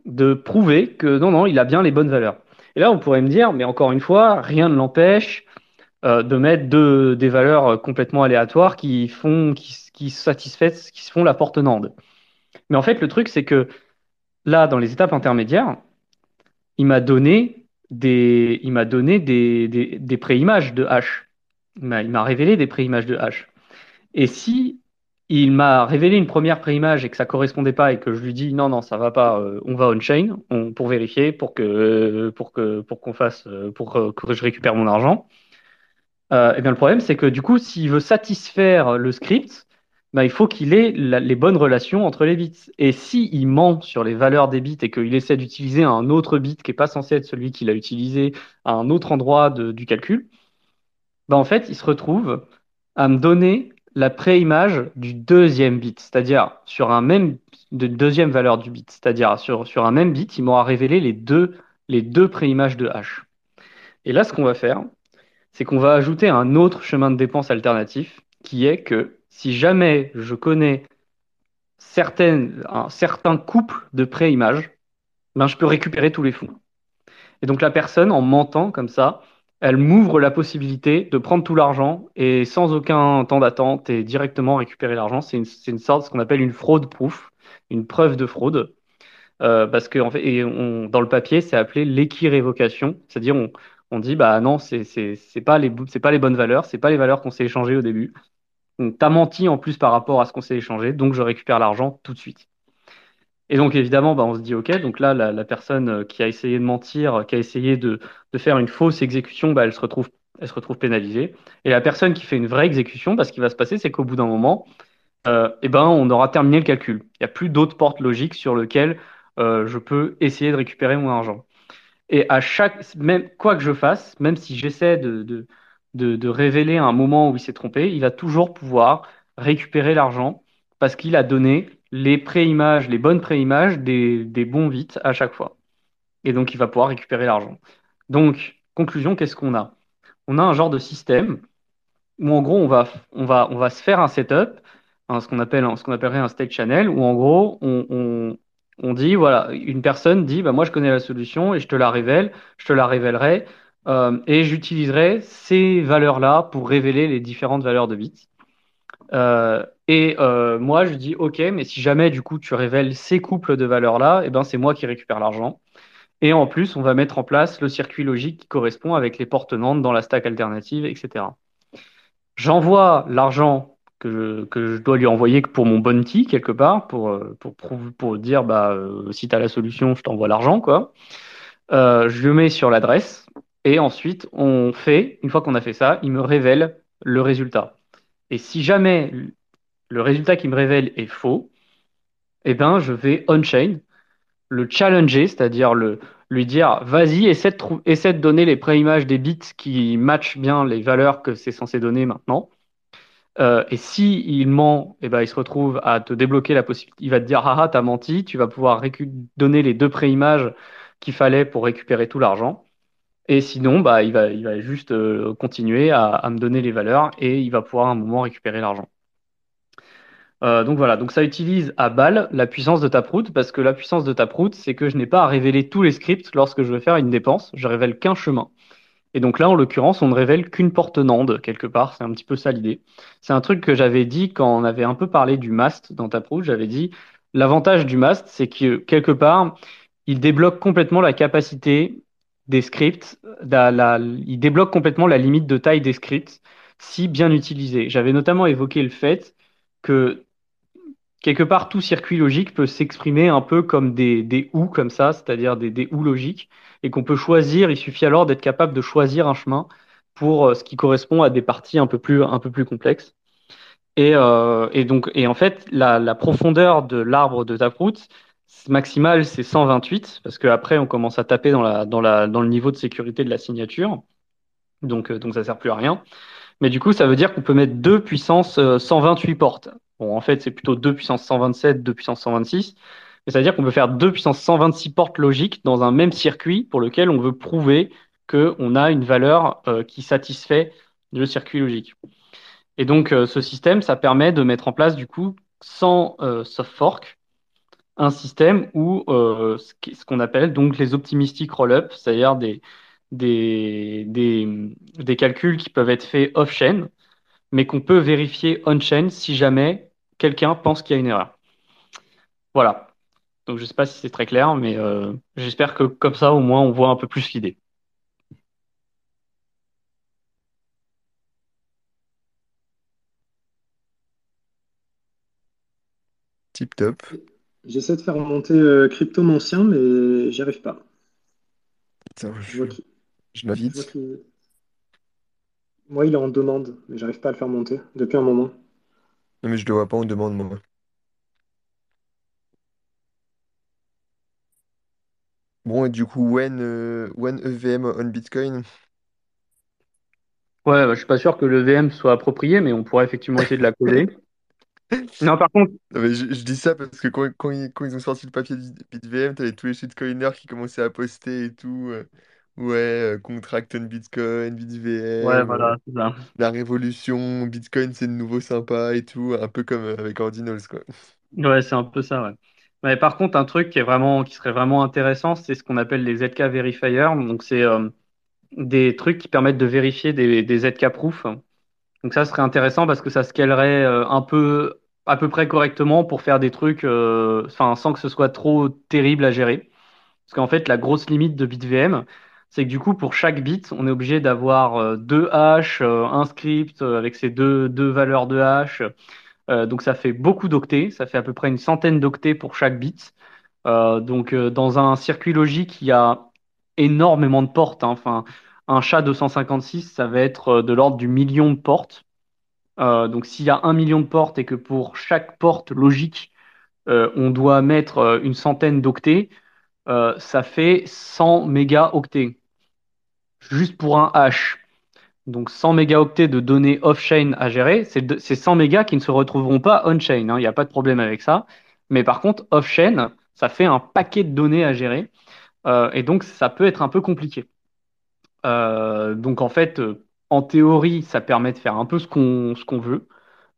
de prouver que non, non, il a bien les bonnes valeurs. Et là, on pourrait me dire, mais encore une fois, rien ne l'empêche euh, de mettre des valeurs complètement aléatoires qui font, qui, qui qui se font la porte Nande. Mais en fait, le truc, c'est que là, dans les étapes intermédiaires, il m'a donné des, il m'a donné des, des, de hash. Il m'a, révélé des pré-images de hash. Et si il m'a révélé une première pré-image et que ça correspondait pas et que je lui dis non, non, ça va pas, euh, on va on, pour vérifier, pour que, pour que, pour qu'on fasse, euh, pour euh, que je récupère mon argent. Euh, et bien le problème, c'est que du coup, s'il veut satisfaire le script, bah, il faut qu'il ait les bonnes relations entre les bits. Et s'il ment sur les valeurs des bits et qu'il essaie d'utiliser un autre bit qui n'est pas censé être celui qu'il a utilisé à un autre endroit de- du calcul, bah, en fait, il se retrouve à me donner la pré-image du deuxième bit, c'est-à-dire sur un même de deuxième valeur du bit, c'est-à-dire sur, un même bit, il m'aura révélé les deux, pré-images de hash. Et là, ce qu'on va faire, c'est qu'on va ajouter un autre chemin de dépense alternatif qui est que si jamais je connais un certain couple de pré-images, ben, je peux récupérer tous les fonds. Et donc la personne, en mentant comme ça, elle m'ouvre la possibilité de prendre tout l'argent et sans aucun temps d'attente et directement récupérer l'argent. C'est une, une sorte, ce qu'on appelle une fraude proof, une preuve de fraude. Euh, parce que fait, dans le papier, c'est appelé l'équirévocation, c'est-à-dire on, dit bah non, c'est pas pas les bonnes valeurs, c'est pas les valeurs qu'on s'est échangées au début. T'as menti en plus par rapport à ce qu'on s'est échangé, donc je récupère l'argent tout de suite. Et donc évidemment, bah, on se dit ok, donc là la, personne euh, qui a essayé de mentir, qui a essayé de, faire une fausse exécution, bah, elle se retrouve pénalisée. Et la personne qui fait une vraie exécution, bah, ce qui va se passer, c'est qu'au bout d'un moment, euh, eh ben, on aura terminé le calcul. Il n'y a plus d'autres portes logiques sur lesquelles euh, je peux essayer de récupérer mon argent. Et à chaque, même quoi que je fasse, même si j'essaie de révéler un moment où il s'est trompé, il va toujours pouvoir récupérer l'argent parce qu'il a donné les pré-images, les bonnes pré-images des, des bons bits à chaque fois. Et donc, il va pouvoir récupérer l'argent. Donc, conclusion, qu'est-ce qu'on a? On a un genre de système où en gros, on va, on va, on va se faire un setup, ce qu'on appellerait un state channel, où en gros, on, on, On dit, voilà, une personne dit, bah, moi je connais la solution et je te la révèle, je te la révélerai euh, et j'utiliserai ces valeurs-là pour révéler les différentes valeurs de bits. Euh, et euh, moi je dis, ok, mais si jamais du coup tu révèles ces couples de valeurs-là, eh ben c'est moi qui récupère l'argent. Et en plus, on va mettre en place le circuit logique qui correspond avec les portes nantes dans la stack alternative, etc. J'envoie l'argent que je, dois lui envoyer pour mon bounty quelque part, pour, euh, pour, pour, dire bah, euh, si tu as la solution, je t'envoie l'argent. quoi. Je le mets sur l'adresse et ensuite on fait, une fois qu'on a fait ça, il me révèle le résultat. Et si jamais le résultat qu'il me révèle est faux, eh ben, je vais on-chain, le challenger, c'est-à-dire lui dire vas-y, essaie de, essaie de donner les préimages des bits qui matchent bien les valeurs que c'est censé donner maintenant. Euh, et si il ment, eh ben, il se retrouve à te débloquer la possibilité. Il va te dire ah, ah t'as menti, tu vas pouvoir donner les deux préimages qu'il fallait pour récupérer tout l'argent. Et sinon, bah, il va, juste euh, continuer à, me donner les valeurs et il va pouvoir à un moment récupérer l'argent. Euh, donc voilà, donc ça utilise à balle la puissance de Taproot parce que la puissance de Taproot, c'est que je n'ai pas à révéler tous les scripts lorsque je vais faire une dépense, je révèle qu'un chemin. Et donc là, en l'occurrence, on ne révèle qu'une porte NAND quelque part. C'est un petit peu ça l'idée. C'est un truc que j'avais dit quand on avait un peu parlé du mast dans Taproot. J'avais dit l'avantage du mast, c'est que quelque part, il débloque complètement la capacité des scripts. il débloque complètement la limite de taille des scripts si bien utilisé. J'avais notamment évoqué le fait que quelque part, tout circuit logique peut s'exprimer un peu comme des, des ou comme ça, c'est-à-dire des, des ou logiques et qu'on peut choisir. Il suffit alors d'être capable de choisir un chemin pour euh, ce qui correspond à des parties un peu plus, un peu plus complexes. Et, euh, et donc, et en fait, la, profondeur de l'arbre de Taproot maximale, c'est 128, parce qu'après, on commence à taper dans, la, dans, la, dans le niveau de sécurité de la signature. Donc, euh, donc ça sert plus à rien. Mais du coup, ça veut dire qu'on peut mettre deux puissances 128 portes. Bon, en fait, c'est plutôt deux puissance 127, deux puissance 126 c'est-à-dire qu'on peut faire deux puissance 126 portes logiques dans un même circuit pour lequel on veut prouver qu'on a une valeur euh, qui satisfait le circuit logique. Et donc, euh, ce système, ça permet de mettre en place, du coup, sans euh, soft fork, un système où ce qu'on appelle donc les optimistic roll-up, c'est-à-dire des calculs qui peuvent être faits off-chain, mais qu'on peut vérifier on-chain si jamais quelqu'un pense qu'il y a une erreur. Voilà. Donc je ne sais pas si c'est très clair, mais euh, j'espère que comme ça, au moins, on voit un peu plus l'idée. Tip top. J'essaie de faire remonter euh, Cryptomancien, mais j'y arrive pas. je, je. Moi, il est en demande, mais j'arrive pas à le faire monter depuis un moment. Non, mais je le vois pas en demande, moi. Bon, et du coup, when, euh, when EVM on Bitcoin? Ouais, bah, je suis pas sûr que le VM soit approprié, mais on pourrait effectivement essayer de la coder. [LAUGHS] Non, par contre, je, dis ça parce que quand, quand ils, quand ils ont sorti le papier du BitVM, t'avais tous les shitcoiners qui commençaient à poster et tout. Euh, ouais, euh, contract on Bitcoin, ouais, voilà, c'est ça. la révolution, Bitcoin c'est de nouveau sympa et tout, un peu comme avec Ordinals, quoi. Ouais, c'est un peu ça, ouais. Mais par contre, un truc qui est vraiment, qui serait vraiment intéressant, c'est ce qu'on appelle les ZK verifiers. Donc, c'est euh, des trucs qui permettent de vérifier des, des ZK proof. Donc, ça serait intéressant parce que ça scalerait euh, un peu, à peu près correctement pour faire des trucs, euh, enfin, sans que ce soit trop terrible à gérer. Parce qu'en fait, la grosse limite de BitVM, c'est que du coup, pour chaque bit, on est obligé d'avoir deux hash, un script avec ces deux, valeurs de hash euh, donc ça fait beaucoup d'octets, ça fait à peu près une centaine d'octets pour chaque bit. Euh, donc euh, dans un circuit logique, il y a énormément de portes. Hein. Enfin, un chat 256, ça va être de l'ordre du million de portes. donc s'il y a un million de portes et que pour chaque porte logique, on doit mettre une centaine d'octets, ça fait 100 mégaoctets. Juste pour un hash. Donc 100 mégaoctets de données off-chain à gérer, c'est 100 mégas qui ne se retrouveront pas on-chain, hein. il n'y a pas de problème avec ça. Mais par contre, off-chain, ça fait un paquet de données à gérer, euh, et donc ça peut être un peu compliqué. Euh, donc en fait, en théorie, ça permet de faire un peu ce qu'on veut,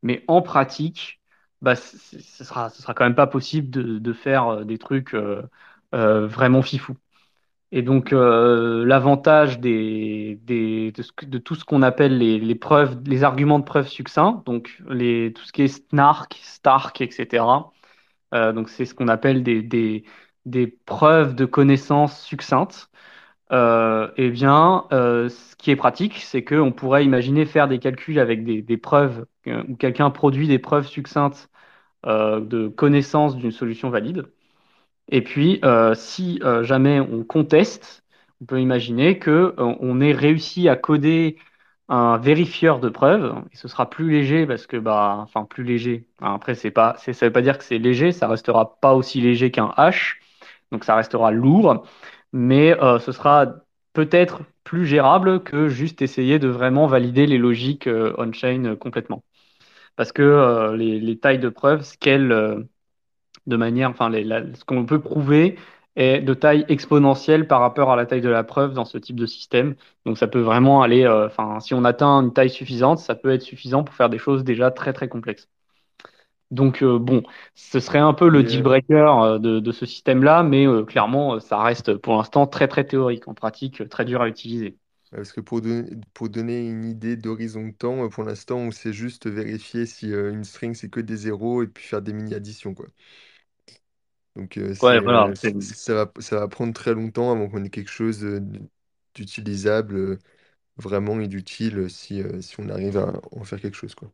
mais en pratique, bah, ce sera, sera quand même pas possible de, faire des trucs vraiment fifous. Et donc, l'avantage des, des, de, tout ce qu'on appelle les, preuves, les arguments de preuve succincts, donc tout ce qui est snark, stark, etc. donc, c'est ce qu'on appelle des, preuves de connaissances succinctes. Euh, eh bien, euh, ce qui est pratique, c'est qu'on pourrait imaginer faire des calculs avec des, preuves, euh, où quelqu'un produit des preuves succinctes euh, de connaissance d'une solution valide. Et puis, euh, si euh, jamais on conteste, on peut imaginer que on ait réussi à coder un vérifieur de preuves. Et ce sera plus léger parce que, bah, enfin, plus léger. Après, c'est pas, ça veut pas dire que c'est léger, ça restera pas aussi léger qu'un H. Donc, ça restera lourd mais euh, ce sera peut-être plus gérable que juste essayer de vraiment valider les logiques euh, on-chain euh, complètement. Parce que les, tailles de preuves scalent de manière, enfin, ce qu'on peut prouver est de taille exponentielle par rapport à la taille de la preuve dans ce type de système. Donc ça peut vraiment aller, enfin, si on atteint une taille suffisante, ça peut être suffisant pour faire des choses déjà très très complexes. Donc euh, bon, ce serait un peu le deal breaker euh, de, ce système-là, mais euh, clairement, ça reste pour l'instant très très théorique, en pratique très dur à utiliser. Parce que pour donner, pour donner une idée d'horizon de temps, pour l'instant, on sait juste vérifier si une string c'est que des zéros et puis faire des mini-additions, quoi. Donc ça, va, ça va prendre très longtemps avant qu'on ait quelque chose d'utilisable vraiment et d'utile si, si on arrive à en faire quelque chose, quoi.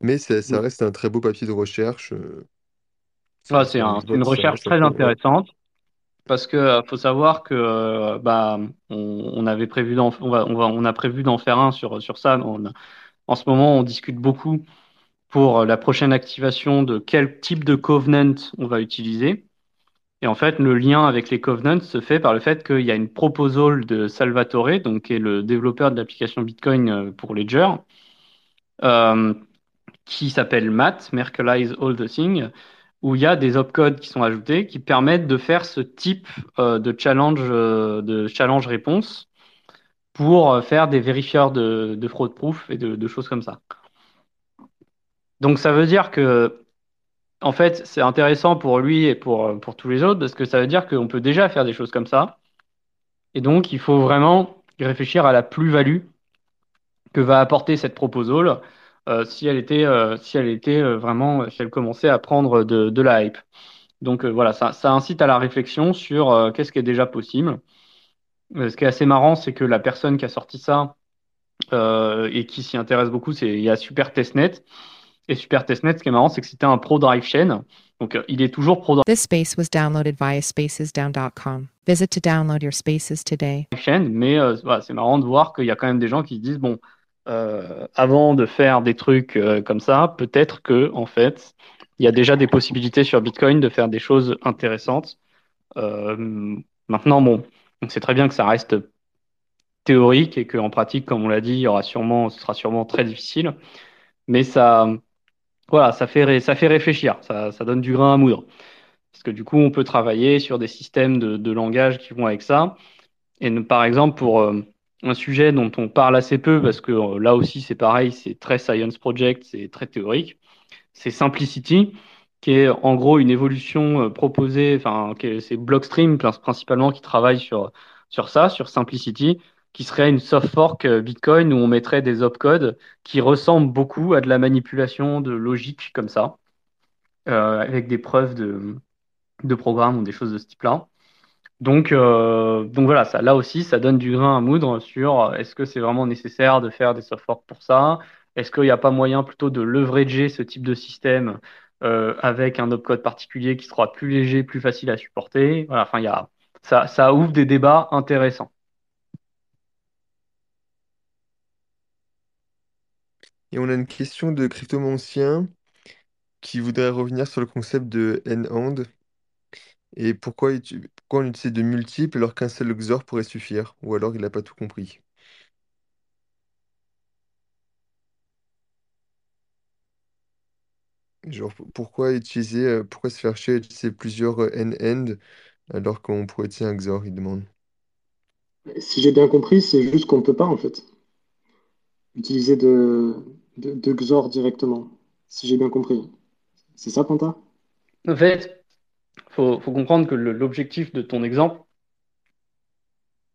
Mais ça, mm. reste un très beau papier de recherche. Euh, c'est une recherche très intéressante parce que euh, faut savoir que euh, bah on, avait prévu d'en on va, on a prévu d'en faire un sur sur ça. en ce moment, on discute beaucoup pour la prochaine activation de quel type de covenant on va utiliser. Et en fait, le lien avec les covenants se fait par le fait qu'il y a une proposal de Salvatore, donc qui est le développeur de l'application Bitcoin pour Ledger, euh, qui s'appelle MAT, Merkleize All the Thing, où il y a des opcodes qui sont ajoutés qui permettent de faire ce type euh, de challenge euh, de challenge réponse pour euh, faire des vérifieurs de, de fraude proof et de, choses comme ça. Donc ça veut dire que en fait, c'est intéressant pour lui et pour, pour tous les autres parce que ça veut dire qu'on peut déjà faire des choses comme ça. Et donc, il faut vraiment réfléchir à la plus-value que va apporter cette proposal euh, si elle était, euh, euh, vraiment, si elle commençait à prendre de, la hype. Donc voilà, ça, incite à la réflexion sur qu'est-ce qui est déjà possible. ce qui est assez marrant, c'est que la personne qui a sorti ça et qui s'y intéresse beaucoup, c'est il y Super Testnet. Et Super Testnet, ce qui est marrant, c'est que c'était un pro drive chain. Donc, il est toujours pro drive This space was downloaded via spacesdown.com. Visit to download your spaces today. Chain, mais c'est marrant de voir qu'il y a quand même des gens qui se disent bon, euh, avant de faire des trucs euh, comme ça, peut-être que en fait, il y a déjà des possibilités sur Bitcoin de faire des choses intéressantes. Euh, maintenant, bon, on sait très bien que ça reste théorique et qu'en pratique, comme on l'a dit, il y aura sûrement, ce sera sûrement très difficile. Mais ça, voilà, ça fait, ça fait réfléchir, ça, ça donne du grain à moudre. Parce que du coup, on peut travailler sur des systèmes de, de langage qui vont avec ça. Et par exemple, pour un sujet dont on parle assez peu parce que euh, là aussi c'est pareil, c'est très science project, c'est très théorique. C'est Simplicity qui est en gros une évolution euh, proposée, enfin c'est Blockstream principalement qui travaille sur sur ça, sur Simplicity, qui serait une soft fork euh, Bitcoin où on mettrait des opcodes qui ressemblent beaucoup à de la manipulation de logique comme ça, avec des preuves de de programme ou des choses de ce type-là. Donc, euh, donc voilà, ça, là aussi, ça donne du grain à moudre sur euh, est-ce que c'est vraiment nécessaire de faire des soft forks pour ça? Est-ce qu'il n'y a pas moyen plutôt de leverager ce type de système euh, avec un opcode particulier qui sera plus léger, plus facile à supporter? Voilà, enfin, ça ouvre des débats intéressants. Et on a une question de Cryptomancien qui voudrait revenir sur le concept de end-hand. Et pourquoi, pourquoi on utilise de multiples alors qu'un seul XOR pourrait suffire? Ou alors il n'a pas tout compris? Genre, pourquoi utiliser, euh, pourquoi se faire chier à utiliser plusieurs euh, end-end alors qu'on pourrait utiliser un XOR, il demande? Si j'ai bien compris, c'est juste qu'on ne peut pas en fait utiliser de, XOR directement. si j'ai bien compris. C'est ça, Quentin? En fait, faut, faut comprendre que l'objectif de ton exemple,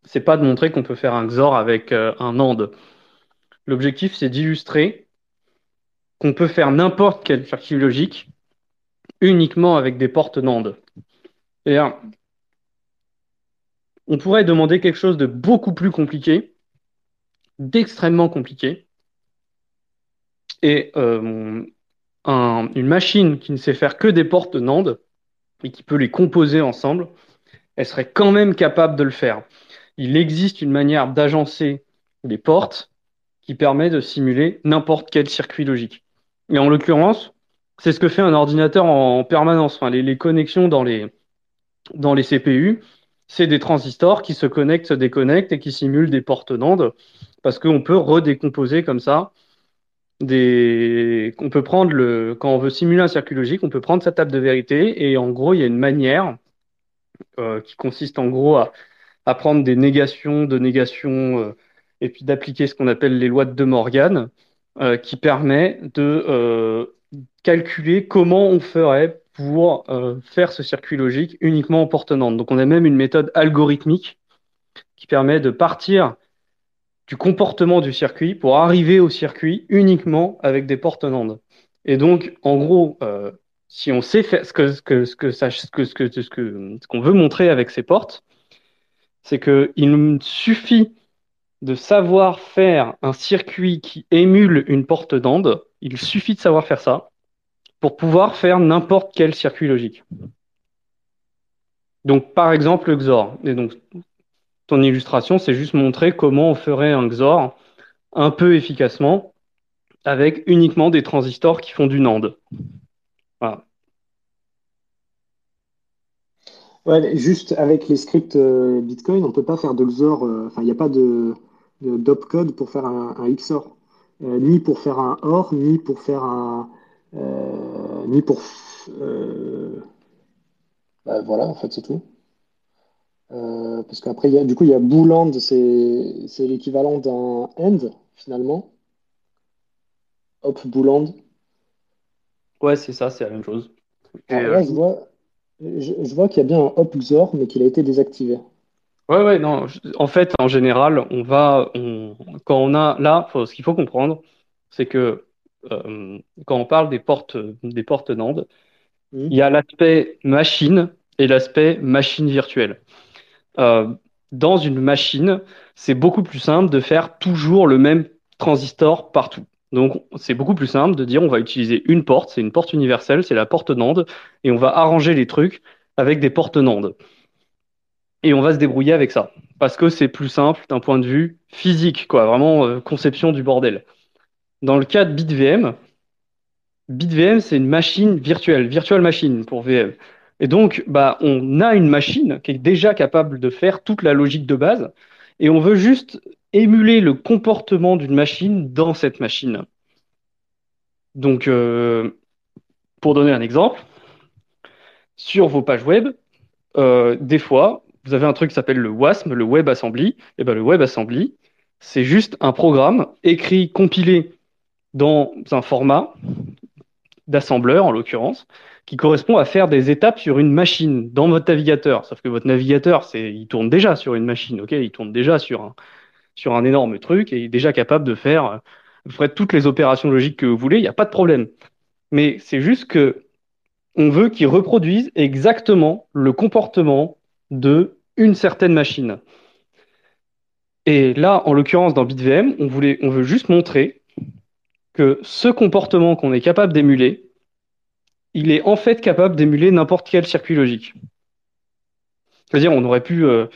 c'est pas de montrer qu'on peut faire un XOR avec euh, un AND. L'objectif, c'est d'illustrer qu'on peut faire n'importe quel circuit logique uniquement avec des portes NAND. Et on pourrait demander quelque chose de beaucoup plus compliqué, d'extrêmement compliqué. Et euh, un- une machine qui ne sait faire que des portes NAND et qui peut les composer ensemble, elle serait quand même capable de le faire. Il existe une manière d'agencer les portes qui permet de simuler n'importe quel circuit logique. Et en l'occurrence, c'est ce que fait un ordinateur en permanence. Les connexions dans les, dans les CPU, c'est des transistors qui se connectent, se déconnectent et qui simulent des portes NAND parce qu'on peut redécomposer comme ça des. On peut prendre le. Quand on veut simuler un circuit logique, on peut prendre sa table de vérité et en gros, il y a une manière euh, qui consiste en gros à, prendre des négations de négations euh, et puis d'appliquer ce qu'on appelle les lois de De Morgan euh, qui permet de calculer comment on ferait pour faire ce circuit logique uniquement en porte NAND. Donc on a même une méthode algorithmique qui permet de partir du comportement du circuit pour arriver au circuit uniquement avec des portes NAND. Et donc, en gros, euh, si on sait faire ce que ce ce que qu'on veut montrer avec ces portes, c'est que il suffit de savoir faire un circuit qui émule une porte NAND. Il suffit de savoir faire ça pour pouvoir faire n'importe quel circuit logique. Donc, par exemple, le XOR. Ton illustration, c'est juste montrer comment on ferait un XOR un peu efficacement avec uniquement des transistors qui font du NAND. Voilà. Ouais, mais juste avec les scripts euh, Bitcoin, on peut pas faire de XOR. euh, Enfin, il n'y a pas de, de d'opcode pour faire un, un XOR, Euh, ni pour faire un OR, ni pour faire un, euh, ni pour. f- euh, bah, voilà, en fait, c'est tout. Euh, parce qu'après, il y a, du coup, il y a booleand, c'est c'est l'équivalent d'un AND finalement. Hop, booleand. Ouais, c'est ça, c'est la même chose. Et, Alors euh, je vois, je, je vois qu'il y a bien un hop XOR, mais qu'il a été désactivé. ouais, ouais, non. En fait, en général, on va, on, quand on a là, faut- ce qu'il faut comprendre, c'est que euh, quand on parle des portes, des portes NAND, Hmm. il y a l'aspect machine et l'aspect machine virtuelle. Euh, dans une machine, c'est beaucoup plus simple de faire toujours le même transistor partout. Donc, c'est beaucoup plus simple de dire on va utiliser une porte, c'est une porte universelle, c'est la porte NAND, et on va arranger les trucs avec des portes NAND. Et on va se débrouiller avec ça. Parce que c'est plus simple d'un point de vue physique, quoi, vraiment euh, conception du bordel. Dans le cas de BitVM, BitVM, c'est une machine virtuelle, virtual machine pour VM. Et donc, bah, on a une machine qui est déjà capable de faire toute la logique de base, et on veut juste émuler le comportement d'une machine dans cette machine. Donc, euh, pour donner un exemple, sur vos pages web, euh, des fois, vous avez un truc qui s'appelle le WASM, le WebAssembly. Et ben, le WebAssembly, c'est juste un programme écrit, compilé dans un format d'assembleur, en l'occurrence, qui correspond à faire des étapes sur une machine dans votre navigateur. Sauf que votre navigateur, c'est, il tourne déjà sur une machine, ok? Il tourne déjà sur un, énorme truc et il est déjà capable de faire euh, toutes les opérations logiques que vous voulez, il n'y a pas de problème. Mais c'est juste que on veut qu'il reproduise exactement le comportement de une certaine machine. Et là, en l'occurrence, dans BitVM, on voulait, on veut juste montrer que ce comportement qu'on est capable d'émuler, il est en fait capable d'émuler n'importe quel circuit logique. C'est-à-dire, on aurait pu, euh,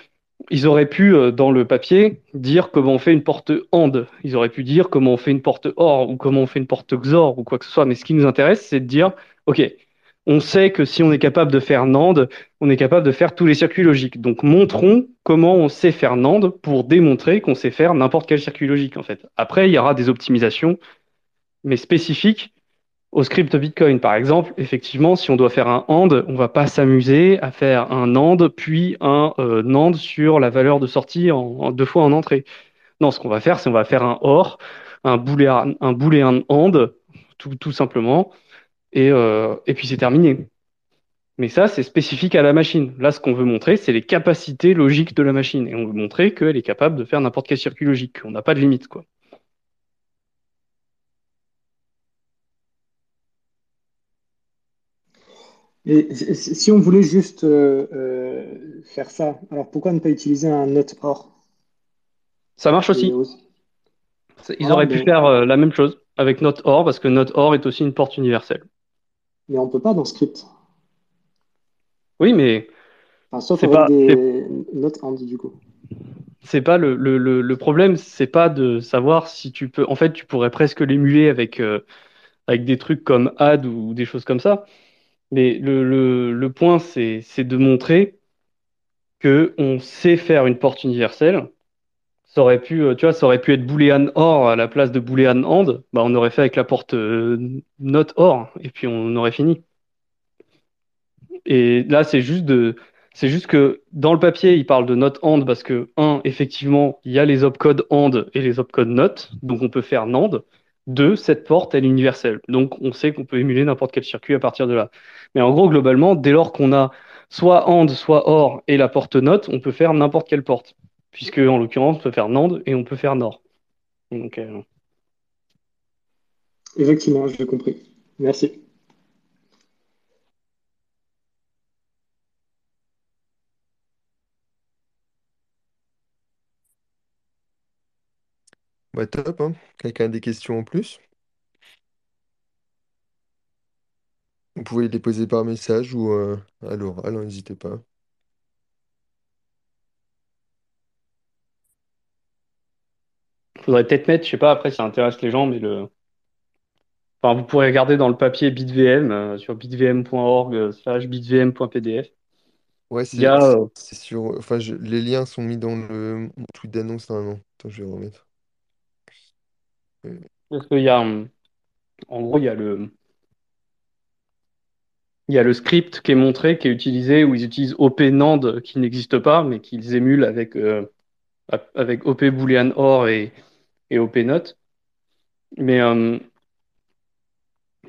ils auraient pu, euh, dans le papier, dire comment on fait une porte AND. Ils auraient pu dire comment on fait une porte OR ou comment on fait une porte XOR ou quoi que ce soit. Mais ce qui nous intéresse, c'est de dire, OK, on sait que si on est capable de faire NAND, on est capable de faire tous les circuits logiques. Donc, montrons comment on sait faire NAND pour démontrer qu'on sait faire n'importe quel circuit logique, en fait. Après, il y aura des optimisations, mais spécifiques au script Bitcoin, par exemple, effectivement, si on doit faire un AND, on va pas s'amuser à faire un AND puis un euh, sur la valeur de sortie en, deux fois en entrée. Non, ce qu'on va faire, c'est on va faire un OR, un booléen, un booléen AND, tout, simplement, et, euh, et puis c'est terminé. Mais ça, c'est spécifique à la machine. Là, ce qu'on veut montrer, c'est les capacités logiques de la machine. Et on veut montrer qu'elle est capable de faire n'importe quel circuit logique. On n'a pas de limite, quoi. Et si on voulait juste euh, euh, faire ça, alors pourquoi ne pas utiliser un not or? Ça marche aussi. Ils Ah, auraient pu mais, faire euh, la même chose avec Note OR, parce que Note OR est aussi une porte universelle. mais on peut pas dans script. Oui, mais Enfin, sauf avec pas, des not and du coup. c'est pas le, le, le, le problème, c'est pas de savoir si tu peux. En fait, tu pourrais presque l'émuler avec, avec des trucs comme add ou des choses comme ça. Mais le, le, le point, c'est, de montrer que on sait faire une porte universelle. Ça aurait pu, euh, tu vois, ça aurait pu être Boolean OR à la place de Boolean AND. Bah, on aurait fait avec la porte euh, not OR et puis on aurait fini. Et là, c'est juste de, c'est juste que dans le papier, il parle de not AND parce que, un, effectivement, il y a les opcodes AND et les opcodes not, donc on peut faire NAND. Deux, cette porte, elle est universelle. Donc on sait qu'on peut émuler n'importe quel circuit à partir de là. Mais en gros, globalement, dès lors qu'on a soit AND, soit OR et la porte NOT, on peut faire n'importe quelle porte. Puisque, en l'occurrence, on peut faire NAND et on peut faire NOR. Donc, euh, compris. Merci. Bah, top, hein. Quelqu'un a des questions en plus? Vous pouvez les poser par message ou euh, à l'oral, hein, n'hésitez pas. faudrait peut-être mettre, je sais pas, après, ça intéresse les gens, mais le, enfin, vous pourrez regarder dans le papier BitVM, euh, sur bitvm.org euh, slash bitvm.pdf. Ouais, Il y c'est a, euh, c'est sur. Enfin, je- les liens sont mis dans le tweet d'annonce normalement. Attends, je vais remettre. Parce qu'il y a, en gros, il y a le, il y a le script qui est montré, qui est utilisé, où ils utilisent OP NAND qui n'existe pas, mais qu'ils émulent avec, euh, avec OP Boolean OR et, et OP. Mais euh,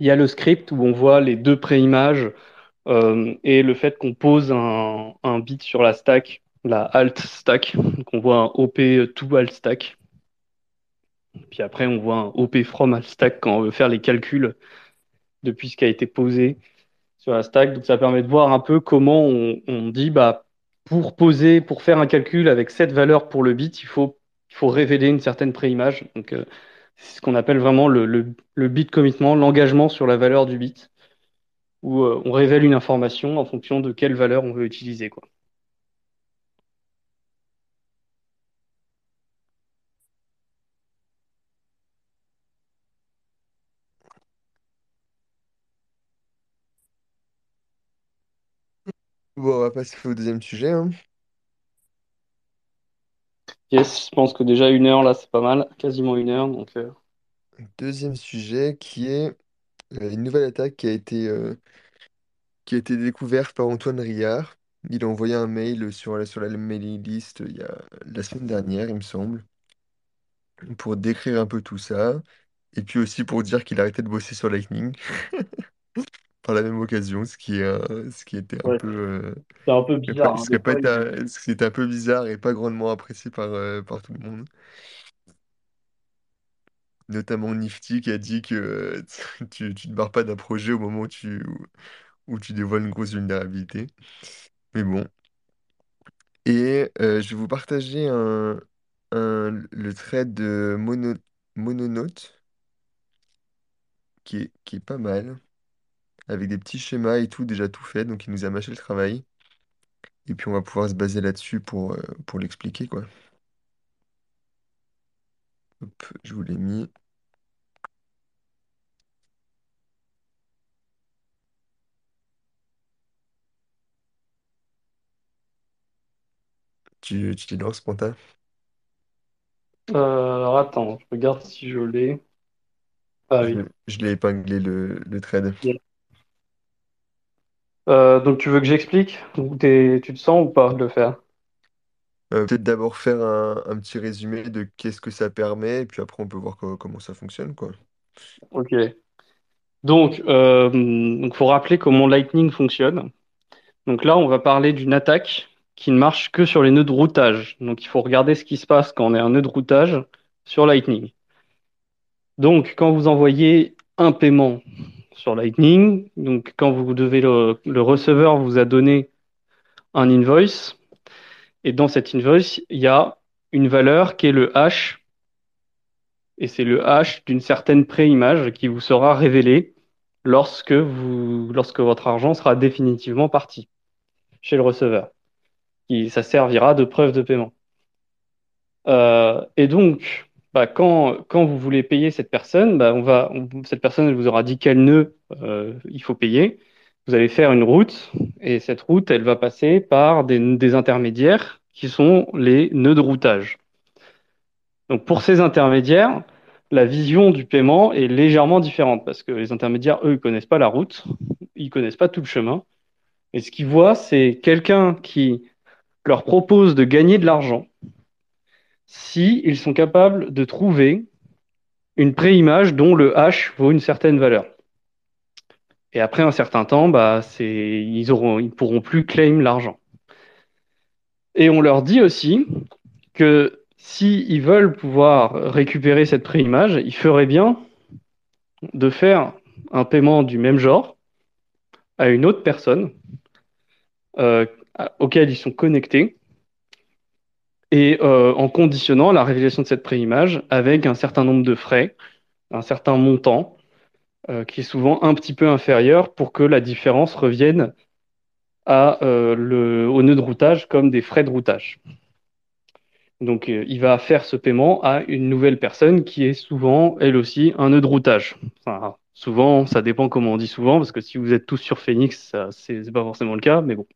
il y a le script où on voit les deux préimages euh, et le fait qu'on pose un, bit sur la stack, la alt stack. [LAUGHS] Donc on voit un OP to alt stack. Puis après, on voit un OP from stack quand on veut faire les calculs depuis ce qui a été posé sur la stack. Donc ça permet de voir un peu comment on, on dit bah pour poser, pour faire un calcul avec cette valeur pour le bit, il faut, il faut révéler une certaine préimage. Donc euh, c'est ce qu'on appelle vraiment le, le, le bit commitment, l'engagement sur la valeur du bit, où euh, on révèle une information en fonction de quelle valeur on veut utiliser, quoi. Bon, on va passer au deuxième sujet, hein. Yes, je pense que déjà une heure là, c'est pas mal, quasiment une heure. Donc euh, Deuxième sujet qui est euh, une nouvelle attaque qui a été, euh, qui a été découverte par Antoine Riard. Il a envoyé un mail sur la, sur la mailing list il y a la semaine dernière, il me semble, pour décrire un peu tout ça. Et puis aussi pour dire qu'il arrêtait de bosser sur Lightning [LAUGHS] la même occasion, ce qui un- ce qui était un ouais, peu, euh, c'est un peu pas- bizarre. hein, ce qui Des a pas fois, été, il- un- ce qui était un peu bizarre et pas grandement apprécié par, euh, par tout le monde. Notamment Nifty qui a dit que euh, tu, tu ne barres pas d'un projet au moment où tu, où tu dévoiles une grosse vulnérabilité. Mais bon. Et euh, je vais vous partager un, un- le thread de Mono, Mononote qui est, qui est pas mal, avec des petits schémas et tout, déjà tout fait, donc il nous a mâché le travail. Et puis on va pouvoir se baser là-dessus pour, euh, pour l'expliquer, quoi. Hop, je vous l'ai mis. Tu, tu t'y lances, Sponta? Euh, alors attends, je regarde si je l'ai. Ah oui. Je, je l'ai épinglé le, le thread. Euh, donc tu veux que j'explique? Ou t'es- tu te sens ou pas de le faire? Euh, peut-être d'abord faire un, un petit résumé de qu'est-ce que ça permet, et puis après on peut voir co- comment ça fonctionne, quoi. Ok. Donc, euh, donc, faut rappeler comment Lightning fonctionne. Donc là, on va parler d'une attaque qui ne marche que sur les nœuds de routage. Donc, il faut regarder ce qui se passe quand on est un nœud de routage sur Lightning. Donc, quand vous envoyez un paiement sur Lightning, donc quand vous devez le, receveur vous a donné un invoice, et dans cet invoice, il y a une valeur qui est le hash, et c'est le hash d'une certaine préimage qui vous sera révélée lorsque, vous, lorsque votre argent sera définitivement parti chez le receveur. Qui, ça servira de preuve de paiement. Euh, et donc, bah, quand, vous voulez payer cette personne, bah, cette personne vous aura dit quel nœud euh, il faut payer. Vous allez faire une route, et cette route, elle va passer par des, des intermédiaires qui sont les nœuds de routage. Donc pour ces intermédiaires, la vision du paiement est légèrement différente parce que les intermédiaires, eux, ils connaissent pas la route, ils connaissent pas tout le chemin. Et ce qu'ils voient, c'est quelqu'un qui leur propose de gagner de l'argent si ils sont capables de trouver une préimage dont le hash vaut une certaine valeur. Et après un certain temps, bah, ils ils pourront plus claim l'argent. Et on leur dit aussi que s'ils veulent pouvoir récupérer cette préimage, il ferait bien de faire un paiement du même genre à une autre personne euh, auquel ils sont connectés et euh, en conditionnant la révélation de cette préimage avec un certain nombre de frais, un certain montant euh, qui est souvent un petit peu inférieur pour que la différence revienne euh, au nœud de routage comme des frais de routage. Donc, il va faire ce paiement à une nouvelle personne qui est souvent, elle aussi, un nœud de routage. Enfin, souvent, ça dépend comment on dit souvent, parce que si vous êtes tous sur Phoenix, c'est pas forcément le cas, mais bon.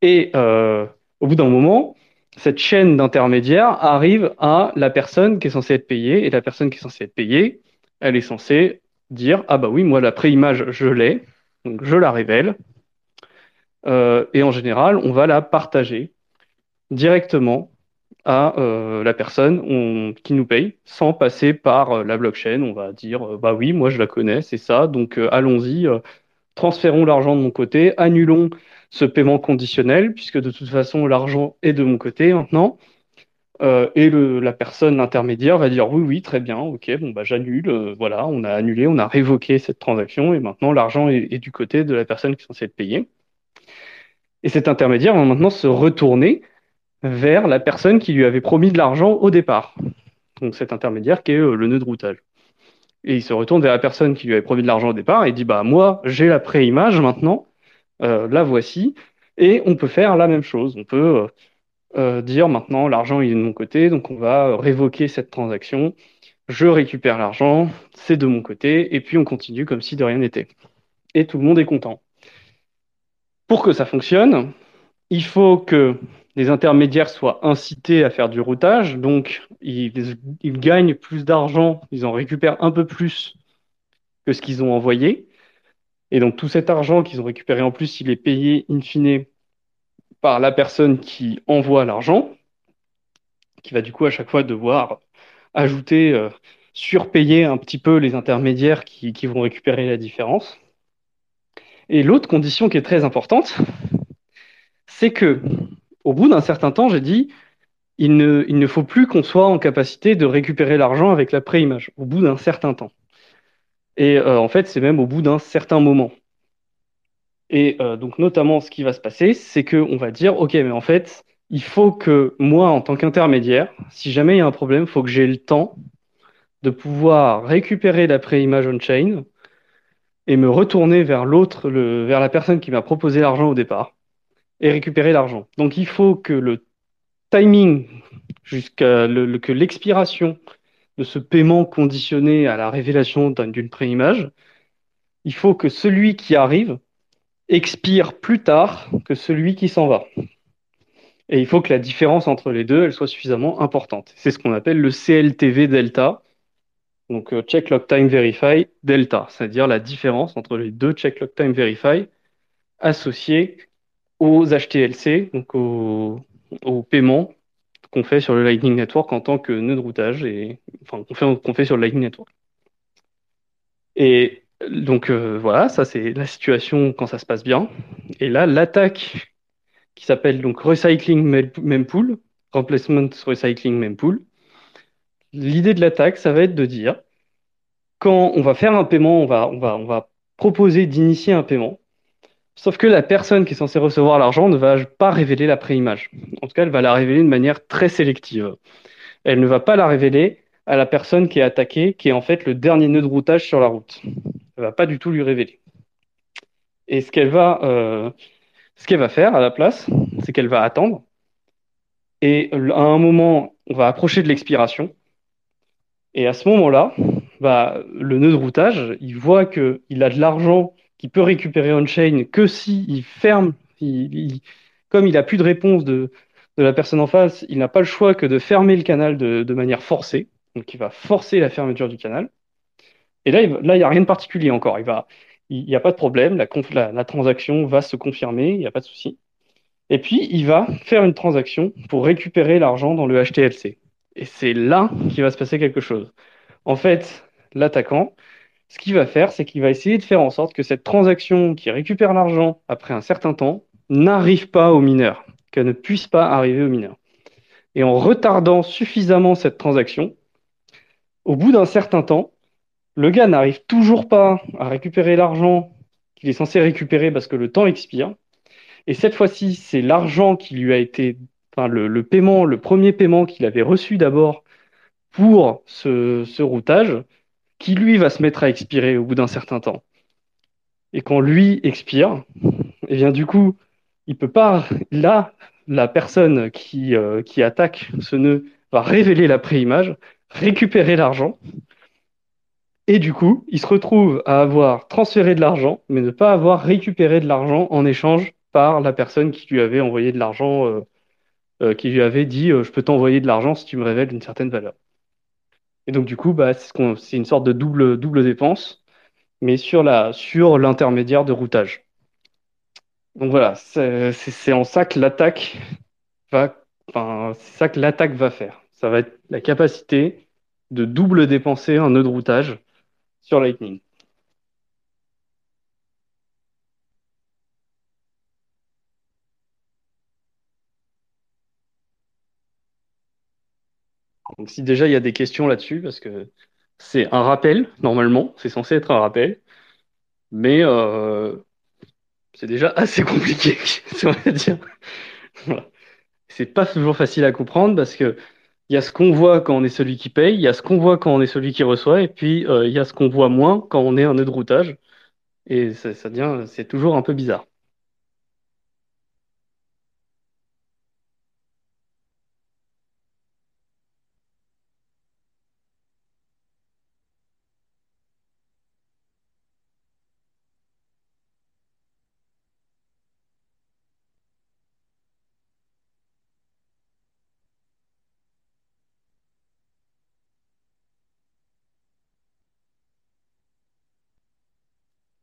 Et au bout d'un moment, cette chaîne d'intermédiaires arrive à la personne qui est censée être payée, et la personne qui est censée être payée, elle est censée dire, ah bah oui, moi, la préimage, je l'ai, donc je la révèle. Euh, et en général, on va la partager directement à euh, la personne on- qui nous paye sans passer par euh, la blockchain. On va dire, bah oui, moi je la connais, c'est ça, donc allons-y, transférons l'argent de mon côté, annulons ce paiement conditionnel, puisque de toute façon l'argent est de mon côté maintenant. Euh, et la personne intermédiaire va dire oui, oui, très bien, ok, bon bah j'annule, euh, voilà, on a annulé, on a révoqué cette transaction et maintenant l'argent est, du côté de la personne qui est censée être payée. Et cet intermédiaire va maintenant se retourner vers la personne qui lui avait promis de l'argent au départ. Donc cet intermédiaire qui est euh, le nœud de routage. Et il se retourne vers la personne qui lui avait promis de l'argent au départ et dit bah moi j'ai la préimage maintenant, la voici, et on peut faire la même chose. On peut euh, euh, dire maintenant l'argent est de mon côté, donc on va euh, révoquer cette transaction, je récupère l'argent, c'est de mon côté, et puis on continue comme si de rien n'était. Et tout le monde est content. Pour que ça fonctionne, il faut que les intermédiaires soient incités à faire du routage, donc ils gagnent plus d'argent, ils en récupèrent un peu plus que ce qu'ils ont envoyé. Et donc tout cet argent qu'ils ont récupéré en plus, il est payé in fine par la personne qui envoie l'argent, qui va du coup à chaque fois devoir ajouter, euh, surpayer un petit peu les intermédiaires qui, vont récupérer la différence. Et l'autre condition qui est très importante, c'est que au bout d'un certain temps, j'ai dit, il ne faut plus qu'on soit en capacité de récupérer l'argent avec la préimage, au bout d'un certain temps. Et euh, en fait, c'est même au bout d'un certain moment. Et euh, donc, notamment, ce qui va se passer, c'est qu'on va dire, OK, mais en fait, il faut que moi, en tant qu'intermédiaire, si jamais il y a un problème, il faut que j'ai le temps de pouvoir récupérer la préimage on-chain et me retourner vers l'autre, vers la personne qui m'a proposé l'argent au départ et récupérer l'argent. Donc, il faut que le timing jusqu'à que l'expiration de ce paiement conditionné à la révélation d'un- d'une préimage, il faut que celui qui arrive expire plus tard que celui qui s'en va. Et il faut que la différence entre les deux, elle soit suffisamment importante. C'est ce qu'on appelle le CLTV delta, donc euh, Check Lock Time Verify delta, c'est-à-dire la différence entre les deux Check Lock Time Verify associés aux HTLC, donc aux, aux paiements qu'on fait sur le Lightning Network en tant que nœud de routage et enfin qu'on fait, qu'on fait sur le Lightning Network. Et donc euh, voilà, ça c'est la situation quand ça se passe bien. Et là, l'attaque qui s'appelle donc Recycling Mempool, Replacement Recycling Mempool, l'idée de l'attaque, ça va être de dire quand on va faire un paiement, on va, on va, on va proposer d'initier un paiement. Sauf que la personne qui est censée recevoir l'argent ne va pas révéler la préimage. En tout cas, elle va la révéler de manière très sélective. Elle ne va pas la révéler à la personne qui est attaquée, qui est en fait le dernier nœud de routage sur la route. Elle ne va pas du tout lui révéler. Et ce qu'elle va, euh, ce qu'elle va faire à la place, c'est qu'elle va attendre. Et à un moment, on va approcher de l'expiration. Et à ce moment-là, bah, le nœud de routage, il voit qu'il a de l'argent peut récupérer on-chain que si il ferme, comme il n'a plus de réponse de, la personne en face, il n'a pas le choix que de fermer le canal de, manière forcée. Donc il va forcer la fermeture du canal. Et là, il n'y a rien de particulier encore. Il n'y a pas de problème, la, transaction va se confirmer, il n'y a pas de souci. Et puis, il va faire une transaction pour récupérer l'argent dans le HTLC. Et c'est là qu'il va se passer quelque chose. En fait, l'attaquant, ce qu'il va faire, c'est qu'il va essayer de faire en sorte que cette transaction qui récupère l'argent après un certain temps n'arrive pas au mineur, qu'elle ne puisse pas arriver au mineur. Et en retardant suffisamment cette transaction, au bout d'un certain temps, le gars n'arrive toujours pas à récupérer l'argent qu'il est censé récupérer parce que le temps expire. Et cette fois-ci, c'est l'argent qui lui a été, enfin le, paiement, le premier paiement qu'il avait reçu d'abord pour ce routage, qui lui va se mettre à expirer au bout d'un certain temps. Et quand lui expire, et eh bien du coup, il peut pas. Là, la personne qui, euh, qui attaque ce nœud va révéler la préimage, récupérer l'argent, et du coup, il se retrouve à avoir transféré de l'argent, mais ne pas avoir récupéré de l'argent en échange par la personne qui lui avait envoyé de l'argent, euh, euh, qui lui avait dit je peux t'envoyer de l'argent si tu me révèles une certaine valeur. Et donc, du coup, bah, c'est une sorte de double, double dépense, mais sur la, sur l'intermédiaire de routage. Donc voilà, c'est en ça que l'attaque va, enfin, c'est ça que l'attaque va faire. Ça va être la capacité de double dépenser un nœud de routage sur Lightning. Donc si déjà il y a des questions là-dessus, parce que c'est un rappel, normalement, c'est censé être un rappel, mais euh, c'est déjà [LAUGHS] assez compliqué, on va dire? Voilà. C'est pas toujours facile à comprendre parce que il y a ce qu'on voit quand on est celui qui paye, il y a ce qu'on voit quand on est celui qui reçoit, et puis euh, il y a ce qu'on voit moins quand on est un nœud de routage. Et ça, ça devient, c'est toujours un peu bizarre.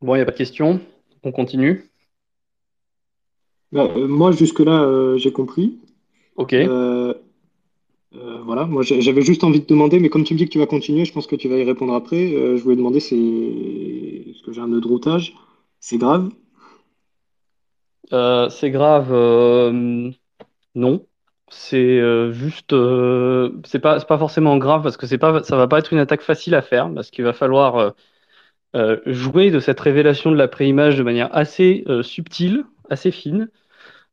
Bon, il n'y a pas de questions? On continue? Bah, euh, moi, jusque-là, euh, j'ai compris. Ok. Euh, voilà, moi j'avais juste envie de demander, mais comme tu me dis que tu vas continuer, je pense que tu vas y répondre après. Je voulais demander, c'est est-ce que j'ai un nœud de routage? C'est grave? C'est grave. non. C'est juste. c'est pas, pas forcément grave parce que c'est pas, ça va pas être une attaque facile à faire parce qu'il va falloir euh, jouer de cette révélation de la préimage de manière assez euh, subtile, assez fine.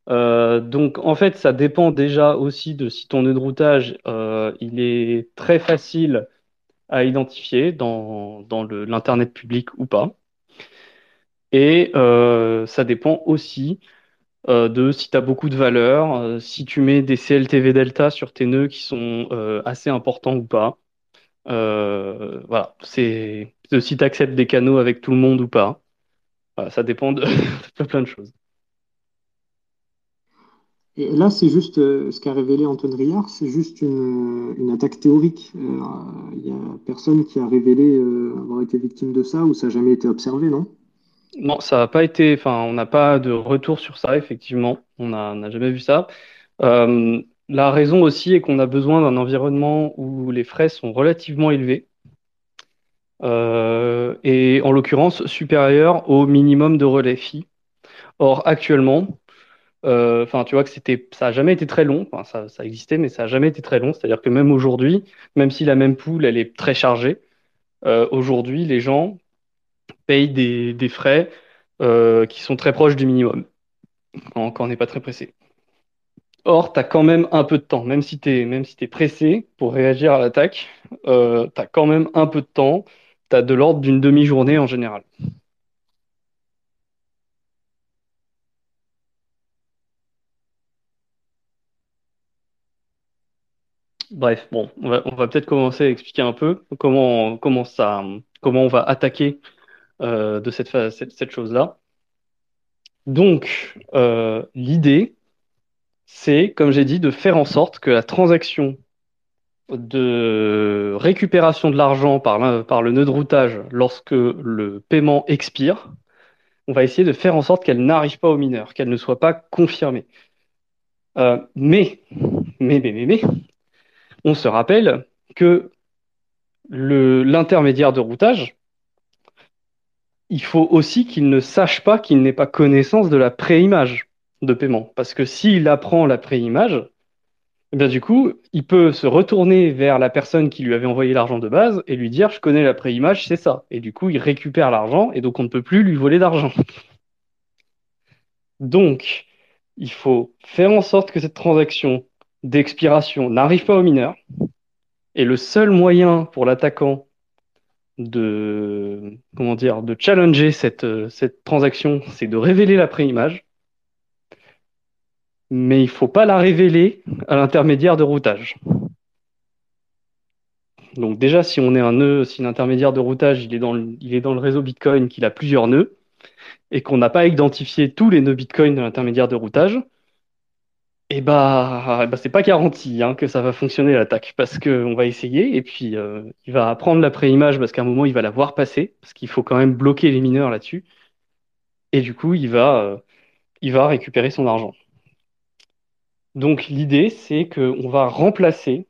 Euh, donc en fait, ça dépend déjà aussi de si ton nœud de routage il est très facile à identifier dans, dans l'internet public ou pas. Et ça dépend aussi de si tu as beaucoup de valeur, si tu mets des CLTV delta sur tes nœuds qui sont assez importants ou pas. Euh, voilà, c'est si tu acceptes des canaux avec tout le monde ou pas. Voilà, ça dépend de, [LAUGHS] de plein de choses. Et là, c'est juste euh, ce qu'a révélé Antoine Riard, c'est juste une, une attaque théorique. Euh, Il n'y a personne qui a révélé euh, avoir été victime de ça ou ça n'a jamais été observé, non? Non, ça n'a pas été, enfin, on n'a pas de retour sur ça, effectivement. On n'a on n'a jamais vu ça. Euh, la raison aussi est qu'on a besoin d'un environnement où les frais sont relativement élevés. euh, et en l'occurrence supérieur au minimum de relais phi. Or, actuellement, euh, enfin, tu vois que ça a jamais été très long. Ça, ça existait, mais ça a jamais été très long. C'est-à-dire que même aujourd'hui, même si la même poule, elle est très chargée, euh, aujourd'hui, les gens payent des, frais qui sont très proches du minimum quand on n'est pas très pressé. Or, tu as quand même un peu de temps, même si tu es, si pressé pour réagir à l'attaque, euh, tu as quand même un peu de temps. Tu as de l'ordre d'une demi-journée en général. Bref, bon, on va, peut-être commencer à expliquer un peu comment, comment ça, comment on va attaquer euh, de cette, cette, cette chose-là. Donc, euh, l'idée, c'est, comme j'ai dit, de faire en sorte que la transaction de récupération de l'argent par, le nœud de routage lorsque le paiement expire, on va essayer de faire en sorte qu'elle n'arrive pas au mineur, qu'elle ne soit pas confirmée. Euh, mais, mais, mais, mais, mais, on se rappelle que l'intermédiaire de routage, il faut aussi qu'il ne sache pas, qu'il n'ait pas connaissance de la préimage de paiement. Parce que s'il apprend la préimage, eh bien, du coup, il peut se retourner vers la personne qui lui avait envoyé l'argent de base et lui dire, je connais la préimage, c'est ça. Et du coup, il récupère l'argent et donc on ne peut plus lui voler d'argent. [LAUGHS] Donc, il faut faire en sorte que cette transaction d'expiration n'arrive pas au mineur. Et le seul moyen pour l'attaquant de, comment dire, de challenger cette, euh, cette transaction, c'est de révéler la préimage. Mais il faut pas la révéler à l'intermédiaire de routage. Donc déjà, si on est un nœud, si l'intermédiaire de routage il est dans le, réseau Bitcoin, qu'il a plusieurs nœuds, et qu'on n'a pas identifié tous les nœuds Bitcoin de l'intermédiaire de routage, et bah, eh bah c'est pas garanti hein, que ça va fonctionner l'attaque, parce qu'on va essayer, et puis euh, il va prendre la préimage parce qu'à un moment il va la voir passer, parce qu'il faut quand même bloquer les mineurs là-dessus, et du coup il va, euh, il va récupérer son argent. Donc l'idée, c'est qu'on va remplacer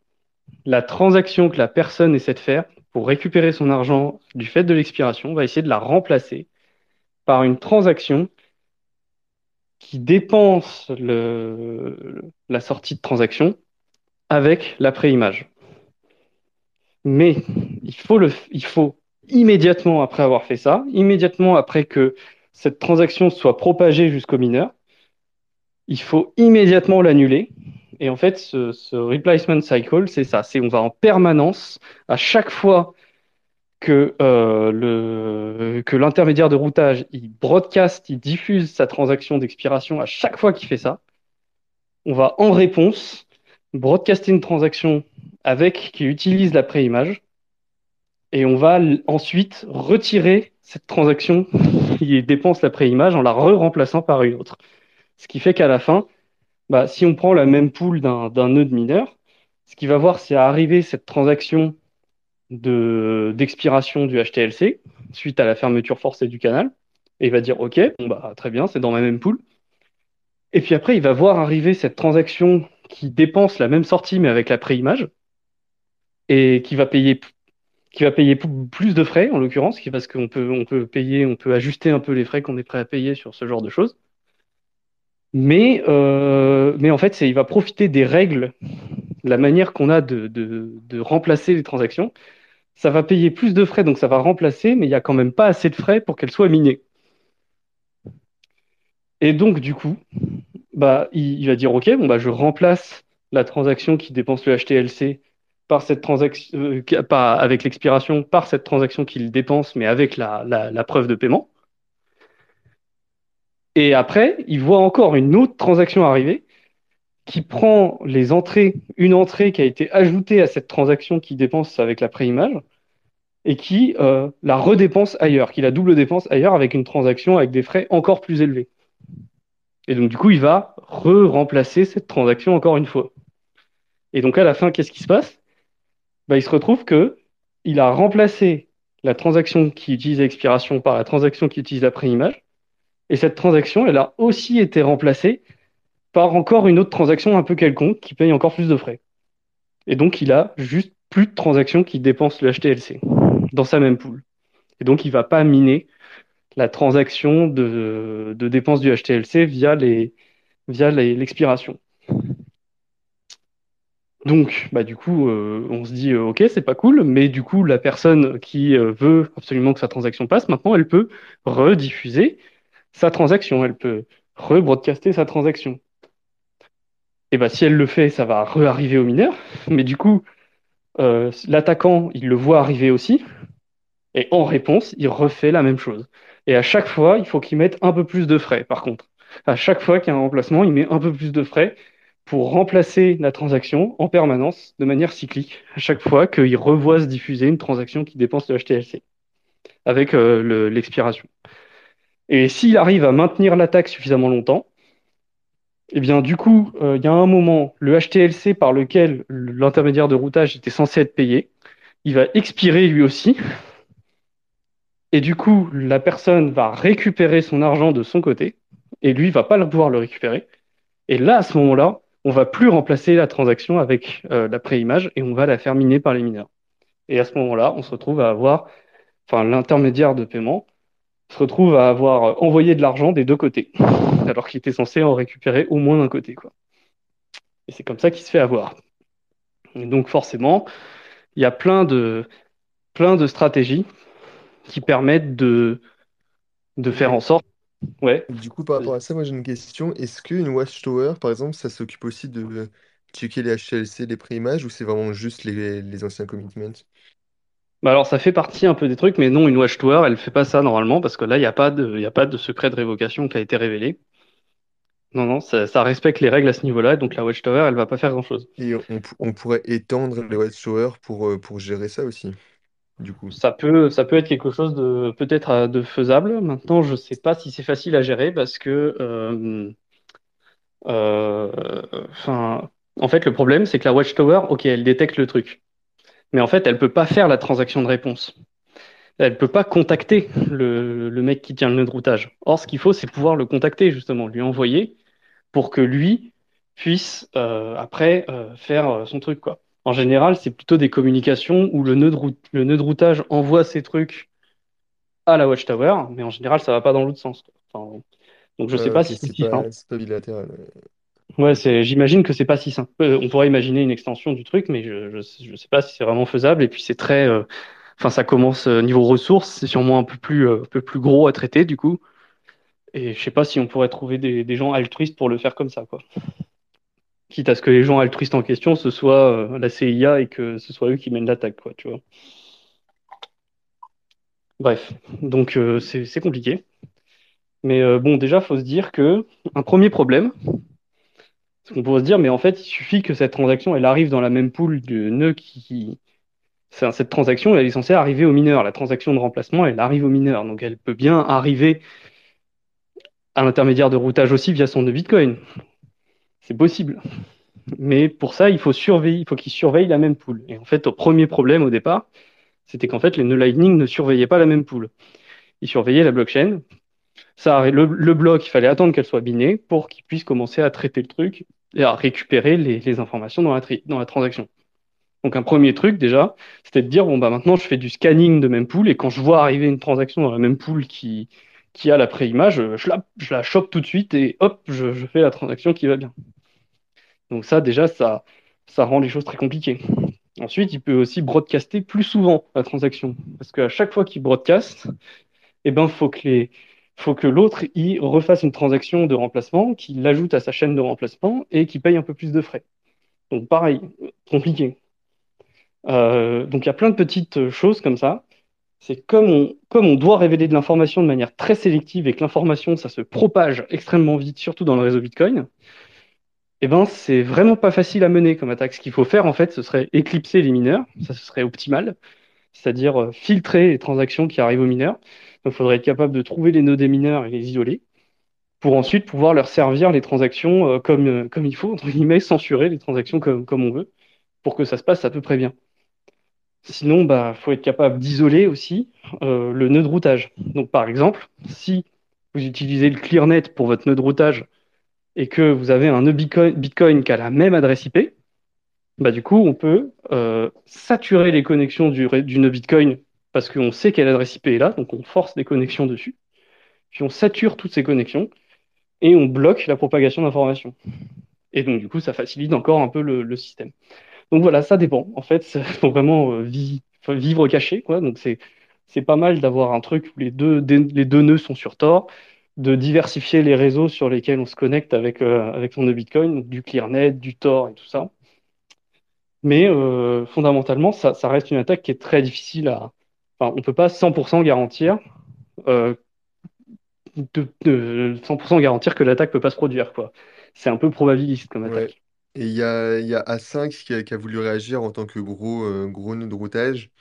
la transaction que la personne essaie de faire pour récupérer son argent du fait de l'expiration, on va essayer de la remplacer par une transaction qui dépense la sortie de transaction avec la préimage. Mais il faut, il faut immédiatement après avoir fait ça, immédiatement après que cette transaction soit propagée jusqu'au mineur, il faut immédiatement l'annuler. Et en fait, ce, ce replacement cycle, c'est ça. C'est on va en permanence, à chaque fois que, euh, que l'intermédiaire de routage, il broadcast, il diffuse sa transaction d'expiration à chaque fois qu'il fait ça, on va en réponse broadcaster une transaction avec qui utilise la préimage et on va ensuite retirer cette transaction [LAUGHS] qui dépense la préimage en la re-remplaçant par une autre. Ce qui fait qu'à la fin, bah, si on prend la même pool d'un nœud mineur, ce qu'il va voir, c'est arriver cette transaction de d'expiration du HTLC suite à la fermeture forcée du canal. Et il va dire OK, bah très bien, c'est dans ma même pool. Et puis après, il va voir arriver cette transaction qui dépense la même sortie mais avec la préimage et qui va payer qui va payer plus de frais en l'occurrence, parce qu'on peut on peut payer, on peut ajuster un peu les frais qu'on est prêt à payer sur ce genre de choses. Mais euh, mais en fait, il va profiter des règles, la manière qu'on a de, de remplacer les transactions ça va payer plus de frais, donc ça va remplacer, mais il n'y a quand même pas assez de frais pour qu'elle soit minée. Et donc, du coup, bah, il, va dire, OK, bon, bah, je remplace la transaction qui dépense le HTLC par cette transaction, euh, avec l'expiration, par cette transaction qu'il dépense, mais avec la, la preuve de paiement. Et après, il voit encore une autre transaction arriver qui prend les entrées, une entrée qui a été ajoutée à cette transaction qui dépense avec la préimage, et qui euh, la redépense ailleurs, qui la double dépense ailleurs avec une transaction avec des frais encore plus élevés. Et donc du coup, il va re-remplacer cette transaction encore une fois. Et donc à la fin, qu'est-ce qui se passe? Bah, il se retrouve que il a remplacé la transaction qui utilise l'expiration par la transaction qui utilise la préimage. Et cette transaction, elle a aussi été remplacée par encore une autre transaction un peu quelconque qui paye encore plus de frais. Et donc il a juste plus de transactions qui dépensent le HTLC. dans sa même pool. Et donc, il ne va pas miner la transaction de, dépenses du HTLC via l'expiration. Donc, bah, du coup, euh, on se dit, euh, OK, c'est pas cool, mais du coup, la personne qui euh, veut absolument que sa transaction passe, maintenant, elle peut rediffuser sa transaction, elle peut rebroadcaster sa transaction. Et bah, si elle le fait, ça va re-arriver au mineur, mais du coup, l'attaquant, il le voit arriver aussi, et en réponse, il refait la même chose. Et à chaque fois, il faut qu'il mette un peu plus de frais, par contre. À chaque fois qu'il y a un remplacement, il met un peu plus de frais pour remplacer la transaction en permanence de manière cyclique à chaque fois qu'il revoit se diffuser une transaction qui dépense le HTLC avec euh, l'expiration. Et s'il arrive à maintenir l'attaque suffisamment longtemps, eh bien du coup, euh, il y a un moment, le HTLC par lequel l'intermédiaire de routage était censé être payé, il va expirer lui aussi. Et du coup, la personne va récupérer son argent de son côté, et lui va pas pouvoir le récupérer. Et là, à ce moment-là, on va plus remplacer la transaction avec euh, la préimage et on va la faire miner par les mineurs. Et à ce moment-là, on se retrouve à avoir, enfin, l'intermédiaire de paiement se retrouve à avoir envoyé de l'argent des deux côtés, [LAUGHS] alors qu'il était censé en récupérer au moins d'un côté, quoi. Et c'est comme ça qu'il se fait avoir. Et donc forcément, il y a plein de, plein de stratégies qui permettent de, de faire en sorte Ouais. Du coup, par rapport à ça, moi j'ai une question. Est-ce qu'une Watchtower, par exemple, ça s'occupe aussi de checker les HTLC, les préimages, ou c'est vraiment juste les, les anciens commitments? Bah alors ça fait partie un peu des trucs, mais non, une Watchtower, elle fait pas ça normalement, parce que là, il n'y a pas de, il a pas de secret de révocation qui a été révélé. Non, non, ça, ça respecte les règles à ce niveau-là, donc la Watchtower, elle va pas faire grand-chose. Et on, on pourrait étendre les Watchtower pour, euh, pour gérer ça aussi du coup. Ça peut, ça peut être quelque chose de peut-être euh, de faisable. Maintenant, je ne sais pas si c'est facile à gérer parce que, euh, euh, en fait, le problème, c'est que la Watchtower, ok, elle détecte le truc, mais en fait, elle peut pas faire la transaction de réponse. Elle peut pas contacter le, le mec qui tient le nœud de routage. Or, ce qu'il faut, c'est pouvoir le contacter justement, lui envoyer pour que lui puisse après faire son truc, quoi. En général, c'est plutôt des communications où le nœud, de routage envoie ses trucs à la Watchtower, mais en général, ça va pas dans l'autre sens. donc je sais pas si c'est. C'est pas bilatéral. Ouais, j'imagine que c'est pas si simple. Euh, on pourrait imaginer une extension du truc, mais je, je, sais pas si c'est vraiment faisable. Et puis c'est très, euh, enfin, ça commence euh, niveau ressources, c'est sûrement un peu plus, un peu plus gros à traiter du coup. Et je sais pas si on pourrait trouver des, des gens altruistes pour le faire comme ça, quoi quitte à ce que les gens altruistes en question, ce soit la CIA et que ce soit eux qui mènent l'attaque, quoi, tu vois. Bref, donc c'est compliqué. Mais bon, déjà, faut se dire que un premier problème, c'est qu'on pourrait se dire, mais en fait, il suffit que cette transaction, elle arrive dans la même pool de nœuds qui. Cette transaction, elle est censée arriver au mineur. La transaction de remplacement, elle arrive au mineur. Donc, elle peut bien arriver à l'intermédiaire de routage aussi via son nœud Bitcoin. C'est possible. Mais pour ça, il faut surveiller, il faut la même poule. Et en fait, au premier problème au départ, c'était qu'en fait, les nœuds Lightning ne surveillaient pas la même poule. Ils surveillaient la blockchain. Ça, le, le bloc, il fallait attendre qu'elle soit binée pour qu'ils puissent commencer à traiter le truc à récupérer les, informations dans la, dans la transaction. Donc un premier truc déjà, c'était de dire bon bah maintenant je fais du scanning de même pool et quand je vois arriver une transaction dans la même pool qui, qui a la préimage, je la, je la chope tout de suite et hop, je, je fais la transaction qui va bien. Donc ça, déjà, ça, ça rend les choses très compliquées. Ensuite, il peut aussi broadcaster plus souvent la transaction. Parce qu'à chaque fois qu'il broadcast, eh ben, faut que les, faut que l'autre y refasse une transaction de remplacement, qu'il l'ajoute à sa chaîne de remplacement et qu'il paye un peu plus de frais. Donc pareil, compliqué. Euh, donc il y a plein de petites choses comme ça. C'est comme on, doit révéler de l'information de manière très sélective et que l'information, ça se propage extrêmement vite, surtout dans le réseau Bitcoin, eh ben, c'est vraiment pas facile à mener comme attaque. Ce qu'il faut faire, en fait, ce serait éclipser les mineurs. Ça, ce serait optimal. C'est-à-dire euh, filtrer les transactions qui arrivent aux mineurs. Il faudrait être capable de trouver les nœuds des mineurs et les isoler pour ensuite pouvoir leur servir les transactions euh, comme, euh, comme il faut, entre guillemets, censurer les transactions comme, on veut pour que ça se passe à peu près bien. Sinon, bah, faut être capable d'isoler aussi le nœud de routage. Donc, par exemple, si vous utilisez le ClearNet pour votre nœud de routage et que vous avez un nœud Bitcoin, qui a la même adresse IP, bah du coup, on peut euh, saturer les connexions du, du nœud Bitcoin parce qu'on sait quelle adresse IP est là, donc on force des connexions dessus, puis on sature toutes ces connexions, et on bloque la propagation d'informations. Et donc, du coup, ça facilite encore un peu le, système. Donc voilà, ça dépend. En fait, il [LAUGHS] vraiment euh, vivre caché, quoi. Donc c'est pas mal d'avoir un truc où les deux, les deux nœuds sont sur Tor, de diversifier les réseaux sur lesquels on se connecte avec, euh, avec son nœud Bitcoin, du ClearNet, du Tor et tout ça. Mais euh, fondamentalement, ça, reste une attaque qui est très difficile à. Enfin, on ne peut pas 100% garantir euh, de, 100% garantir que l'attaque peut pas se produire, quoi. C'est un peu probabiliste comme attaque. Et il y a, y a A5 qui a, qui a voulu réagir en tant que gros, euh, gros nœud de routage.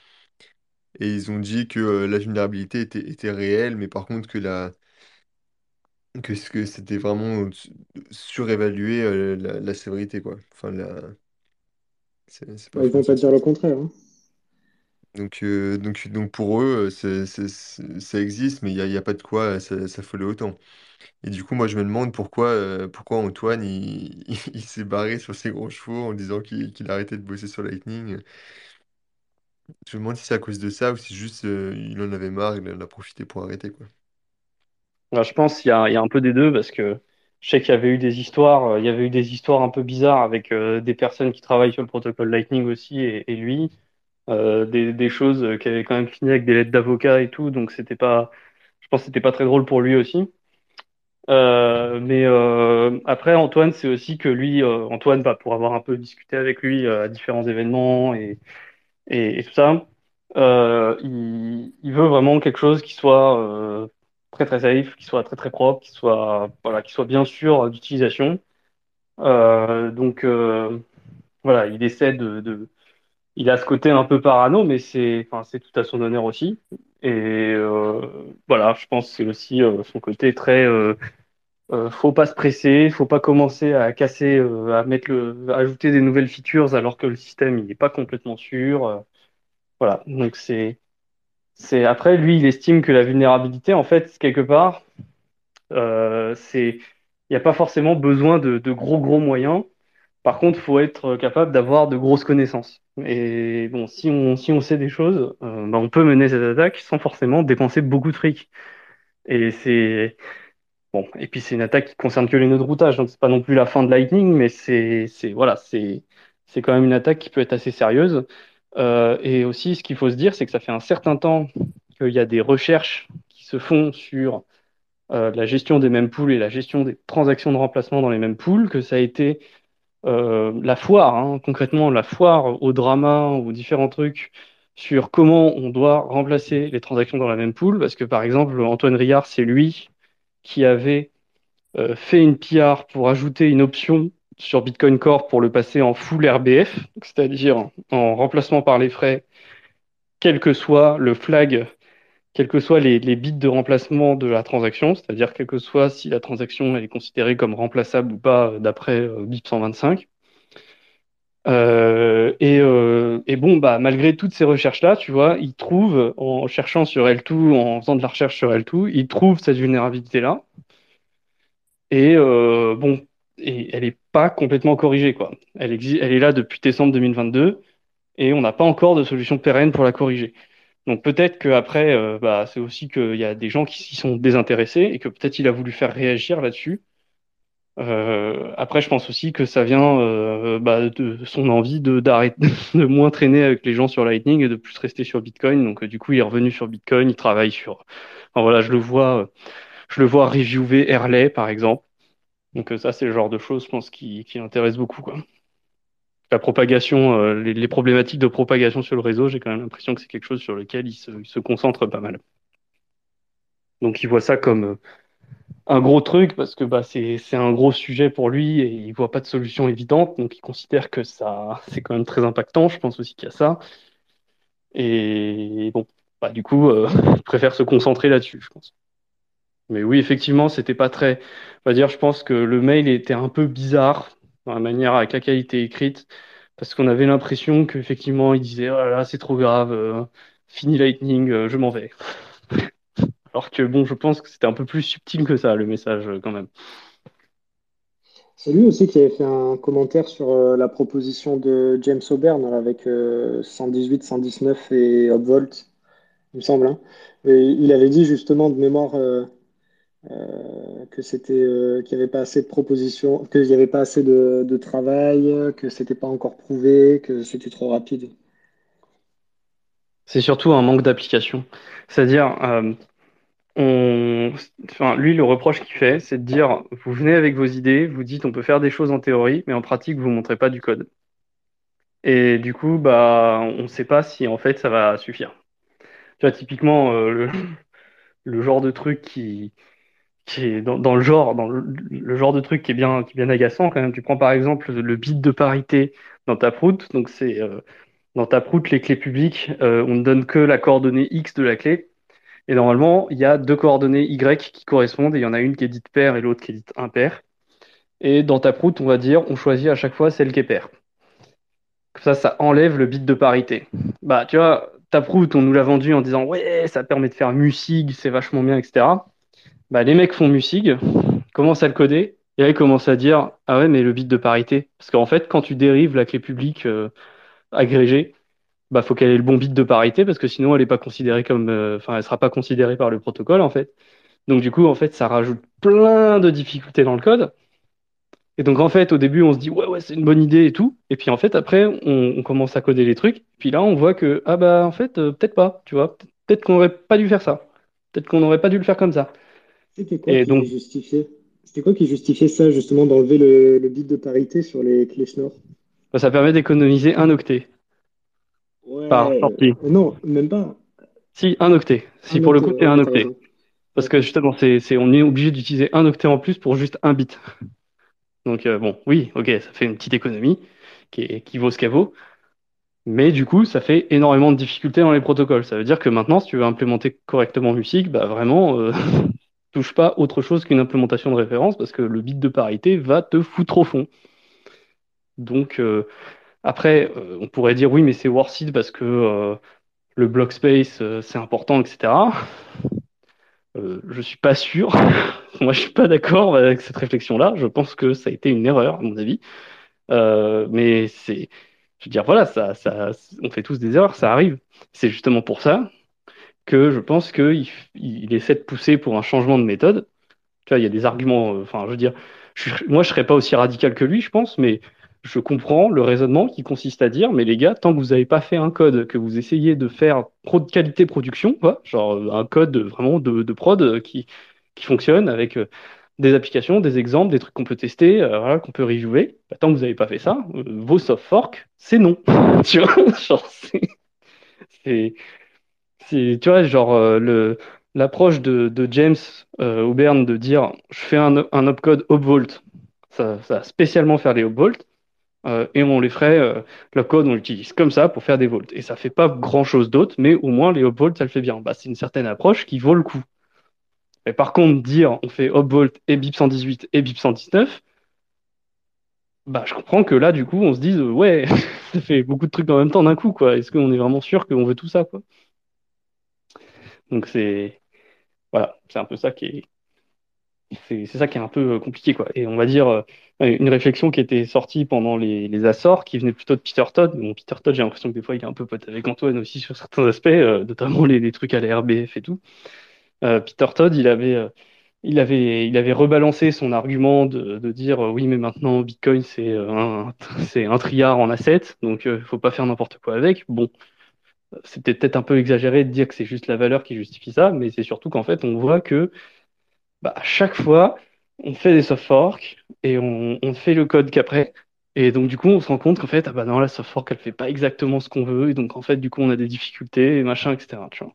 Et ils ont dit que euh, la vulnérabilité était, était réelle, mais par contre que la, que, que c'était vraiment surévaluer euh, la, la sévérité, quoi. Enfin, la... c'est, c'est pas ils vont pas dire le contraire. Hein. Donc, donc, donc pour eux, ça existe, mais il n'y a, y a pas de quoi ça, s'affoler autant. Et du coup, moi, je me demande pourquoi, pourquoi Antoine, [LAUGHS] il, s'est barré sur ses gros chevaux en disant qu'il arrêtait de bosser sur Lightning. Je me demande si c'est à cause de ça ou si juste il en avait marre, il en a profité pour arrêter, quoi. je pense qu'il y a, un peu des deux parce que je sais qu'il y avait eu des histoires, il y avait eu des histoires un peu bizarres avec des personnes qui travaillent sur le protocole Lightning aussi et lui, euh, des, des choses qui avaient quand même fini avec des lettres d'avocat et tout, donc c'était pas, je pense que c'était pas très drôle pour lui aussi. Euh, mais euh, après, Antoine, c'est aussi que lui, euh, Antoine, bah, pour avoir un peu discuté avec lui à différents événements et, et, tout ça, il, il, veut vraiment quelque chose qui soit très très safe, qui soit très très propre, qui soit voilà, qui soit bien sûr d'utilisation. donc voilà, il essaie de, de, il a ce côté un peu parano, mais c'est tout à son honneur aussi. Et voilà, je pense que c'est aussi son côté très euh, faut pas se presser, faut pas commencer à casser, euh, à mettre le, ajouter des nouvelles features alors que le système n'est pas complètement sûr. Euh, voilà, donc c'est, après lui il estime que la vulnérabilité en fait quelque part, euh, c'est, il n'y a pas forcément besoin de, de, gros gros moyens. Par contre, faut être capable d'avoir de grosses connaissances. Et si on sait des choses, bah, on peut mener cette attaque sans forcément dépenser beaucoup de fric. Et c'est Bon, et puis c'est une attaque qui concerne que les nœuds de routage, donc c'est pas non plus la fin de Lightning, mais c'est, quand même une attaque qui peut être assez sérieuse. Euh, et aussi, ce qu'il faut se dire, c'est que ça fait un certain temps qu'il y a des recherches qui se font sur euh, la gestion des mêmes pools et la gestion des transactions de remplacement dans les mêmes pools, que ça a été euh, la foire, hein, concrètement la foire au drama, ou différents trucs sur comment on doit remplacer les transactions dans la même pool, parce que par exemple, Antoine Riard, c'est lui qui avait euh, fait une PR pour ajouter une option sur Bitcoin Core pour le passer en full RBF, c'est-à-dire en remplacement par les frais, quel que soit le flag, quels que soient les, bits de remplacement de la transaction, c'est-à-dire quel que soit si la transaction est considérée comme remplaçable ou pas euh, d'après euh, BIP 125. et, bon, bah, malgré toutes ces recherches-là, tu vois, ils trouvent, en cherchant sur L2, en faisant de la recherche sur L2, ils trouvent cette vulnérabilité-là. Et euh, bon, et elle n'est pas complètement corrigée, quoi. Elle, elle est là depuis décembre 2022 et on n'a pas encore de solution pérenne pour la corriger. Donc peut-être qu'après, euh, bah, c'est aussi qu'il y a des gens qui s'y sont désintéressés et que peut-être il a voulu faire réagir là-dessus. Euh, après, je pense aussi que ça vient euh, bah, de son envie de [LAUGHS] de moins traîner avec les gens sur Lightning et de plus rester sur Bitcoin. Donc euh, du coup, il est revenu sur Bitcoin, il travaille sur. Enfin, voilà, je le vois, euh, je le vois reviewer Erlay par exemple. Donc ça, c'est le genre de choses, je pense, qui, qui intéresse beaucoup, quoi. La propagation, les, les, problématiques de propagation sur le réseau, j'ai quand même l'impression que c'est quelque chose sur lequel il se, concentre pas mal. Donc il voit ça comme un gros truc parce que bah, c'est un gros sujet pour lui et il voit pas de solution évidente, donc il considère que ça c'est quand même très impactant. Je pense aussi qu'il y a ça. Et bon, bah, du coup, euh, [LAUGHS] il préfère se concentrer là-dessus, je pense. Mais oui, effectivement, c'était pas très. On dire, je pense que le mail était un peu bizarre dans la manière avec laquelle il était écrite, parce qu'on avait l'impression qu'effectivement, il disait oh là c'est trop grave, euh, fini Lightning, euh, je m'en vais. [LAUGHS] Alors que bon, je pense que c'était un peu plus subtil que ça, le message quand même. C'est lui aussi qui avait fait un commentaire sur euh, la proposition de James O'Byrne avec 118, euh, 119 et upvolt. il me semble. hein. Et il avait dit justement de mémoire euh, que c'était euh, qu'il n'y avait pas assez de propositions, qu'il n'y avait pas assez de, travail, que c'était pas encore prouvé, que c'était trop rapide. C'est surtout un manque d'application. C'est-à-dire, euh, on... enfin, lui, le reproche qu'il fait, c'est de dire, vous venez avec vos idées, vous dites on peut faire des choses en théorie, mais en pratique, vous montrez pas du code. Et du coup, bah, on ne sait pas si en fait ça va suffire. Tu vois, typiquement, le, [LAUGHS] le genre de truc qui, qui est dans, le genre, dans le, genre de truc qui est bien, agaçant quand même. Tu prends par exemple le bit de parité dans donc c'est euh, dans Taproot les clés publiques, euh, on ne donne que la coordonnée X de la clé. Et normalement, il y a deux coordonnées Y qui correspondent, et il y en a une qui est dite paire et l'autre qui est dite impaire. Et dans Taproot, on va dire, on choisit à chaque fois celle qui est paire. Comme ça, ça enlève le bit de parité. Bah, tu vois, Taproot, on nous l'a vendu en disant, ouais, ça permet de faire musig, c'est vachement bien, etc. Bah, les mecs font musig, commencent à le coder, et là, ils commencent à dire, ah ouais, mais le bit de parité. Parce qu'en fait, quand tu dérives la clé publique euh, agrégée, bah, faut qu'elle ait le bon bit de parité, parce que sinon, elle n'est pas considérée comme, euh, enfin, elle sera pas considérée par le protocole, en fait. Donc, du coup, en fait, ça rajoute plein de difficultés dans le code. Et donc, en fait, au début, on se dit, ouais, ouais, c'est une bonne idée et tout. Et puis, en fait, après, on, commence à coder les trucs. Puis là, on voit que, ah bah, en fait, euh, peut-être pas, tu vois. Peut-être qu'on n'aurait pas dû faire ça. Peut-être qu'on n'aurait pas dû le faire comme ça. C'était quoi Et qui donc, justifiait? C'était quoi qui justifiait ça, justement, d'enlever le, le bit de parité sur les clés Schnorr? bah, ça permet d'économiser un octet par sortie. non, même pas. Si, un octet. Si Un pour le coup, c'est ouais, un octet. raison. Parce que justement, c'est, c'est, on est obligé d'utiliser un octet en plus pour juste un bit. Donc, euh, bon, oui, ok, ça fait une petite économie qui est- qui vaut ce qu'elle vaut. Mais du coup, ça fait énormément de difficultés dans les protocoles. Ça veut dire que maintenant, si tu veux implémenter correctement Music, bah vraiment, euh, [LAUGHS] touche pas autre chose qu'une implémentation de référence parce que le bit de parité va te foutre au fond. Donc, euh, après, euh, on pourrait dire oui, mais c'est worth parce que euh, le block space, c'est important, etc. Je suis pas sûr. [LAUGHS] Moi, je suis pas d'accord avec cette réflexion-là. Je pense que ça a été une erreur, à mon avis. Mais c'est, je veux dire, voilà, ça, ça, on fait tous des erreurs, ça arrive. C'est justement pour ça que je pense qu'il il essaie de pousser pour un changement de méthode. Tu vois, il y a des arguments, euh, enfin, je veux dire, moi, je serais pas aussi radical que lui, je pense, mais je comprends le raisonnement qui consiste à dire, mais les gars, tant que vous n'avez pas fait un code, que vous essayez de faire pro de qualité production, genre euh, un code vraiment de, prod euh, qui, qui fonctionne avec des applications, des exemples, des trucs qu'on peut tester, voilà, qu'on peut rejouer, bah, tant que vous n'avez pas fait ça, vos soft forks, c'est non. [LAUGHS] Tu vois, genre, c'est- tu vois, genre, euh, le, l'approche de, James euh, Auberne de dire je fais un, un opcode upvolt, ça, ça va spécialement faire les upvolt, euh, et on les ferait, euh, l'opcode, on l'utilise comme ça pour faire des volts. Et ça fait pas grand-chose d'autre, mais au moins les upvolt, ça le fait bien. Bah, c'est une certaine approche qui vaut le coup. Par contre, dire on fait upvolt et BIP 118 et BIP 119, bah, je comprends que là, du coup, on se dise ouais, [LAUGHS] ça fait beaucoup de trucs en même temps d'un coup, quoi. Est-ce qu'on est vraiment sûr qu'on veut tout ça, quoi? Donc c'est voilà, c'est un peu ça qui est c'est ça qui est un peu euh, compliqué quoi. Et on va dire euh, une réflexion qui était sortie pendant les, les Açores, qui venait plutôt de Peter Todd. Bon, Peter Todd, j'ai l'impression que des fois il est un peu pote avec Antoine aussi sur certains aspects, euh, notamment les, trucs à la RBF et tout. Peter Todd, il avait il avait il avait rebalancé son argument de, dire oui mais maintenant Bitcoin c'est un [LAUGHS] c'est un triard en assets, donc euh, faut pas faire n'importe quoi avec. Bon, c'était peut-être un peu exagéré de dire que c'est juste la valeur qui justifie ça, mais c'est surtout qu'en fait on voit que bah, à chaque fois, on fait des soft forks et on, on fait le code qu'après. Et donc, du coup, on se rend compte qu'en fait, ah bah non, la soft fork, elle fait pas exactement ce qu'on veut. Et donc, en fait, du coup, on a des difficultés machin, etc. Tu vois.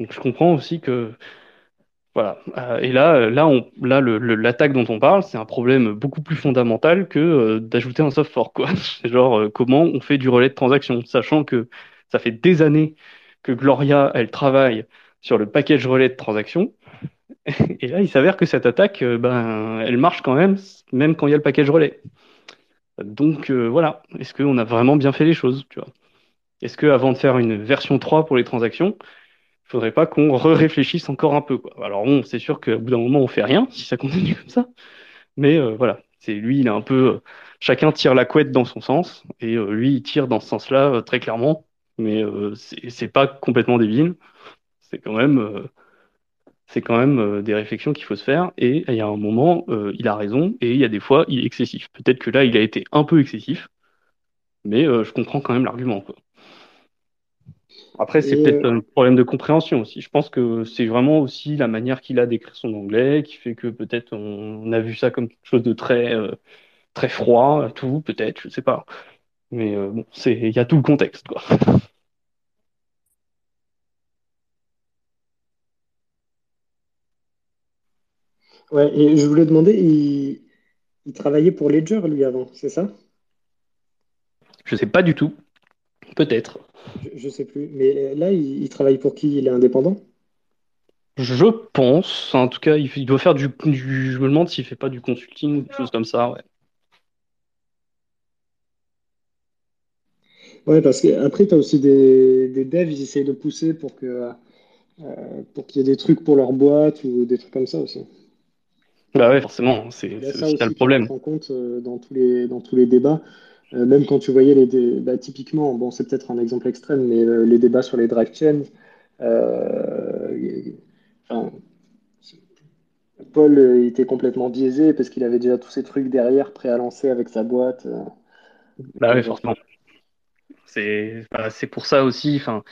Donc, je comprends aussi que, voilà. Euh, et là, là, on, là, l'attaque dont on parle, c'est un problème beaucoup plus fondamental que euh, d'ajouter un soft fork, quoi. [LAUGHS] C'est genre, euh, comment on fait du relais de transaction, sachant que ça fait des années que Gloria, elle travaille sur le package relais de transaction. Et là, il s'avère que cette attaque, euh, ben, elle marche quand même, même quand il y a le package relais. Donc euh, voilà, est-ce qu'on a vraiment bien fait les choses? Est-ce que avant de faire une version 3 pour les transactions, il faudrait pas qu'on re-réfléchisse encore un peu, quoi? Alors bon, c'est sûr qu'au bout d'un moment, on fait rien si ça continue comme ça. Mais euh, voilà, c'est lui, il est un peu, chacun tire la couette dans son sens, et lui, il tire dans ce sens-là très clairement. Mais euh, c'est pas complètement débile. C'est quand même, euh, c'est quand même euh, des réflexions qu'il faut se faire. Et il y a un moment, euh, il a raison, et il y a des fois, il est excessif. Peut-être que là, il a été un peu excessif, mais euh, je comprends quand même l'argument. Après, c'est peut-être un problème de compréhension aussi. Je pense que c'est vraiment aussi la manière qu'il a d'écrire son anglais qui fait que peut-être on a vu ça comme quelque chose de très, très froid, tout, peut-être, je sais pas. Mais euh, bon, c'est, il y a tout le contexte, quoi. [LAUGHS] ouais, et je voulais demander, il, il travaillait pour Ledger lui avant, c'est ça? Je sais pas du tout, peut-être. Je, je sais plus. Mais euh, là, il, il travaille pour qui? Il est indépendant? Je pense, en tout cas, il, il doit faire du, du- je me demande s'il fait pas du consulting ou des choses comme ça, ouais. Ouais, parce qu'après, tu as aussi des, des devs, ils essayent de pousser pour que, euh, pour qu'il y ait des trucs pour leur boîte ou des trucs comme ça aussi. Bah ouais, forcément, c'est ça le problème. en compte euh, dans tous les, dans tous les débats. Euh, même quand tu voyais les dé- bah, typiquement, bon, c'est peut-être un exemple extrême, mais euh, les débats sur les drive chains, enfin, Paul était complètement biaisé parce qu'il avait déjà tous ces trucs derrière prêts à lancer avec sa boîte. Bah ouais, forcément. C'est bah, c'est pour ça aussi, enfin,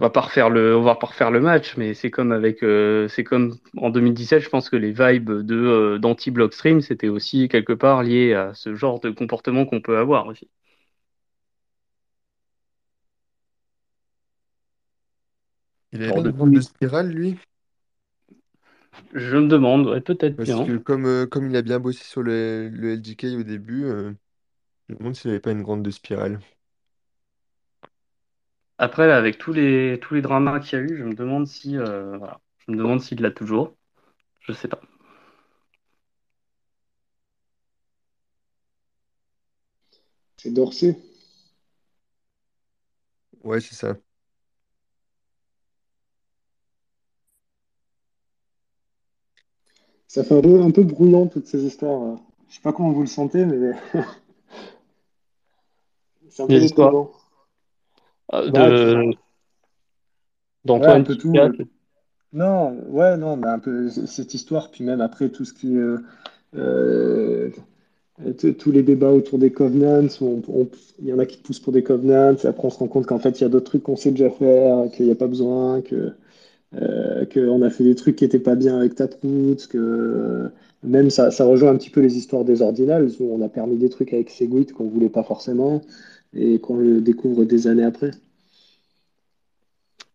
on va pas refaire le, on va pas refaire le match, mais c'est comme avec, euh, c'est comme en 2017, je pense que les vibes de euh, d'anti-Blockstream, c'était aussi quelque part lié à ce genre de comportement qu'on peut avoir aussi. Il avait pas Genre une de spirale, lui? Je me demande, ouais, peut-être Parce bien. que comme, euh, comme il a bien bossé sur le, le LDK au début, euh, je me demande s'il avait pas une grande de spirale. Après, là, avec tous les tous les dramas qu'il y a eu, je me demande si, euh, voilà, je me demande s'il l'a toujours. Je sais pas. C'est Dorsey. Ouais, c'est ça. Ça fait un peu, un peu brouillon toutes ces histoires. euh. Je sais pas comment vous le sentez, mais [LAUGHS] c'est un peu Les histoires. Euh, Bah, de ouais, un d'Antoine peu qui tout. euh. Non, ouais, non, mais un peu cette histoire, puis même après tout ce qui euh, tous les débats autour des covenants, il y en a qui poussent pour des covenants, et après on se rend compte qu'en fait il y a d'autres trucs qu'on sait déjà faire, qu'il n'y a pas besoin, que euh, qu'on a fait des trucs qui étaient pas bien avec Taproot, que euh, même ça, ça rejoint un petit peu les histoires des Ordinals, où on a permis des trucs avec Segwit qu'on voulait pas forcément, et qu'on le découvre des années après.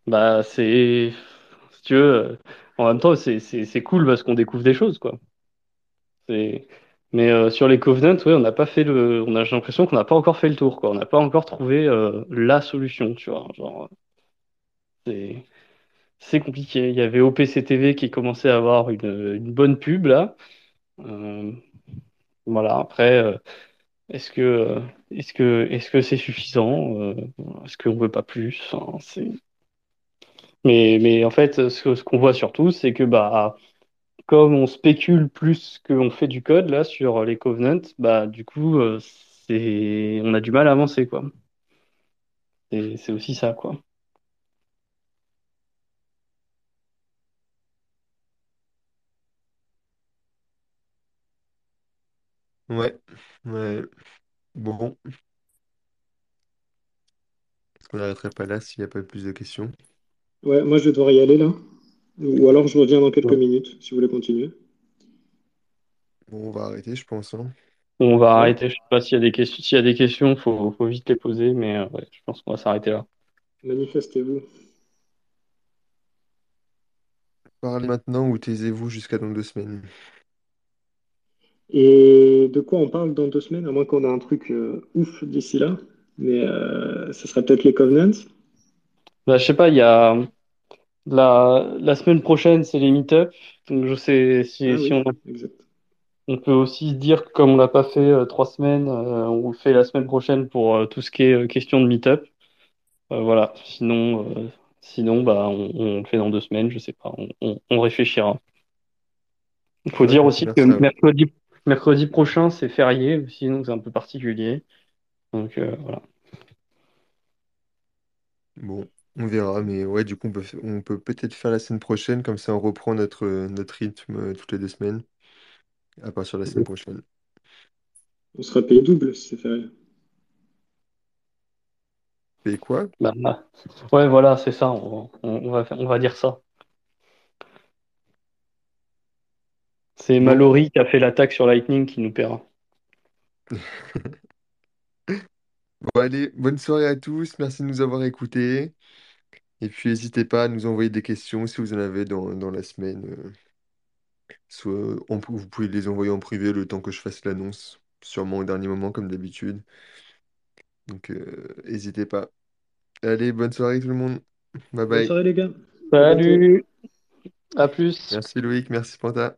Bah, c'est, si tu veux, en même temps, c'est, cool parce qu'on découvre des choses, quoi. Mais euh, sur les Covenants, ouais, on n'a pas fait le, on a, l'impression qu'on n'a pas encore fait le tour, quoi. On n'a pas encore trouvé euh, la solution, tu vois. Genre, c'est, c'est compliqué. Il y avait OPCTV qui commençait à avoir une, une bonne pub, là. Euh, voilà, après, est-ce que, est-ce est-ce c'est suffisant? Euh, est-ce qu'on veut pas plus? Mais, mais en fait, ce, qu'on voit surtout, c'est que, bah, comme on spécule plus qu'on fait du code là sur les covenants, bah du coup euh, on a du mal à avancer c'est aussi ça quoi. Ouais. Ouais. Bon, est-ce qu'on n'arrêterait pas là s'il n'y a pas plus de questions? Ouais, moi je vais devoir y aller là. Ou alors je reviens dans quelques Ouais. minutes, si vous voulez continuer. Bon, on va arrêter, je pense, hein. On va Ouais, arrêter. Je sais pas s'il y a des questions. S'il y a des questions, faut faut vite les poser, mais euh, ouais, je pense qu'on va s'arrêter là. manifestez-vous. Parlez maintenant ou taisez-vous jusqu'à dans deux semaines. Et de quoi on parle dans deux semaines, à moins qu'on ait un truc euh, ouf d'ici là. Mais euh, ce serait peut-être les Covenants. Bah, je sais pas. Il y a la la semaine prochaine, c'est les meet-up. Donc je sais si Ah si on exact. on peut aussi dire que comme on l'a pas fait euh, trois semaines, euh, on le fait la semaine prochaine pour euh, tout ce qui est euh, question de meet-up. Euh, voilà. Sinon, euh, sinon, bah, on, on le fait dans deux semaines, je sais pas. On, on- on réfléchira. Il faut Ouais, dire aussi que mercredi, mercredi prochain, c'est férié aussi, donc c'est un peu particulier. Donc euh, voilà. Bon, on verra, mais ouais, du coup, on peut, f- on peut peut-être faire la semaine prochaine, comme ça on reprend notre, notre rythme euh, toutes les deux semaines, à partir de la semaine prochaine. On sera payé double si c'est férié. Et quoi? Bah, bah, ouais, voilà, c'est ça. On, on- on va, faire- on va dire ça. C'est. Mallory qui a fait l'attaque sur Lightning qui nous paiera. [LAUGHS] Bon, allez, bonne soirée à tous, merci de nous avoir écoutés. Et puis, n'hésitez pas à nous envoyer des questions si vous en avez dans, dans la semaine. euh, soit on peut- vous pouvez les envoyer en privé le temps que je fasse l'annonce, sûrement au dernier moment, comme d'habitude. Donc, euh, n'hésitez pas. Allez, bonne soirée tout le monde. Bye Bonne bye. soirée les gars. Salut! À plus! Merci Loïc, merci Panta.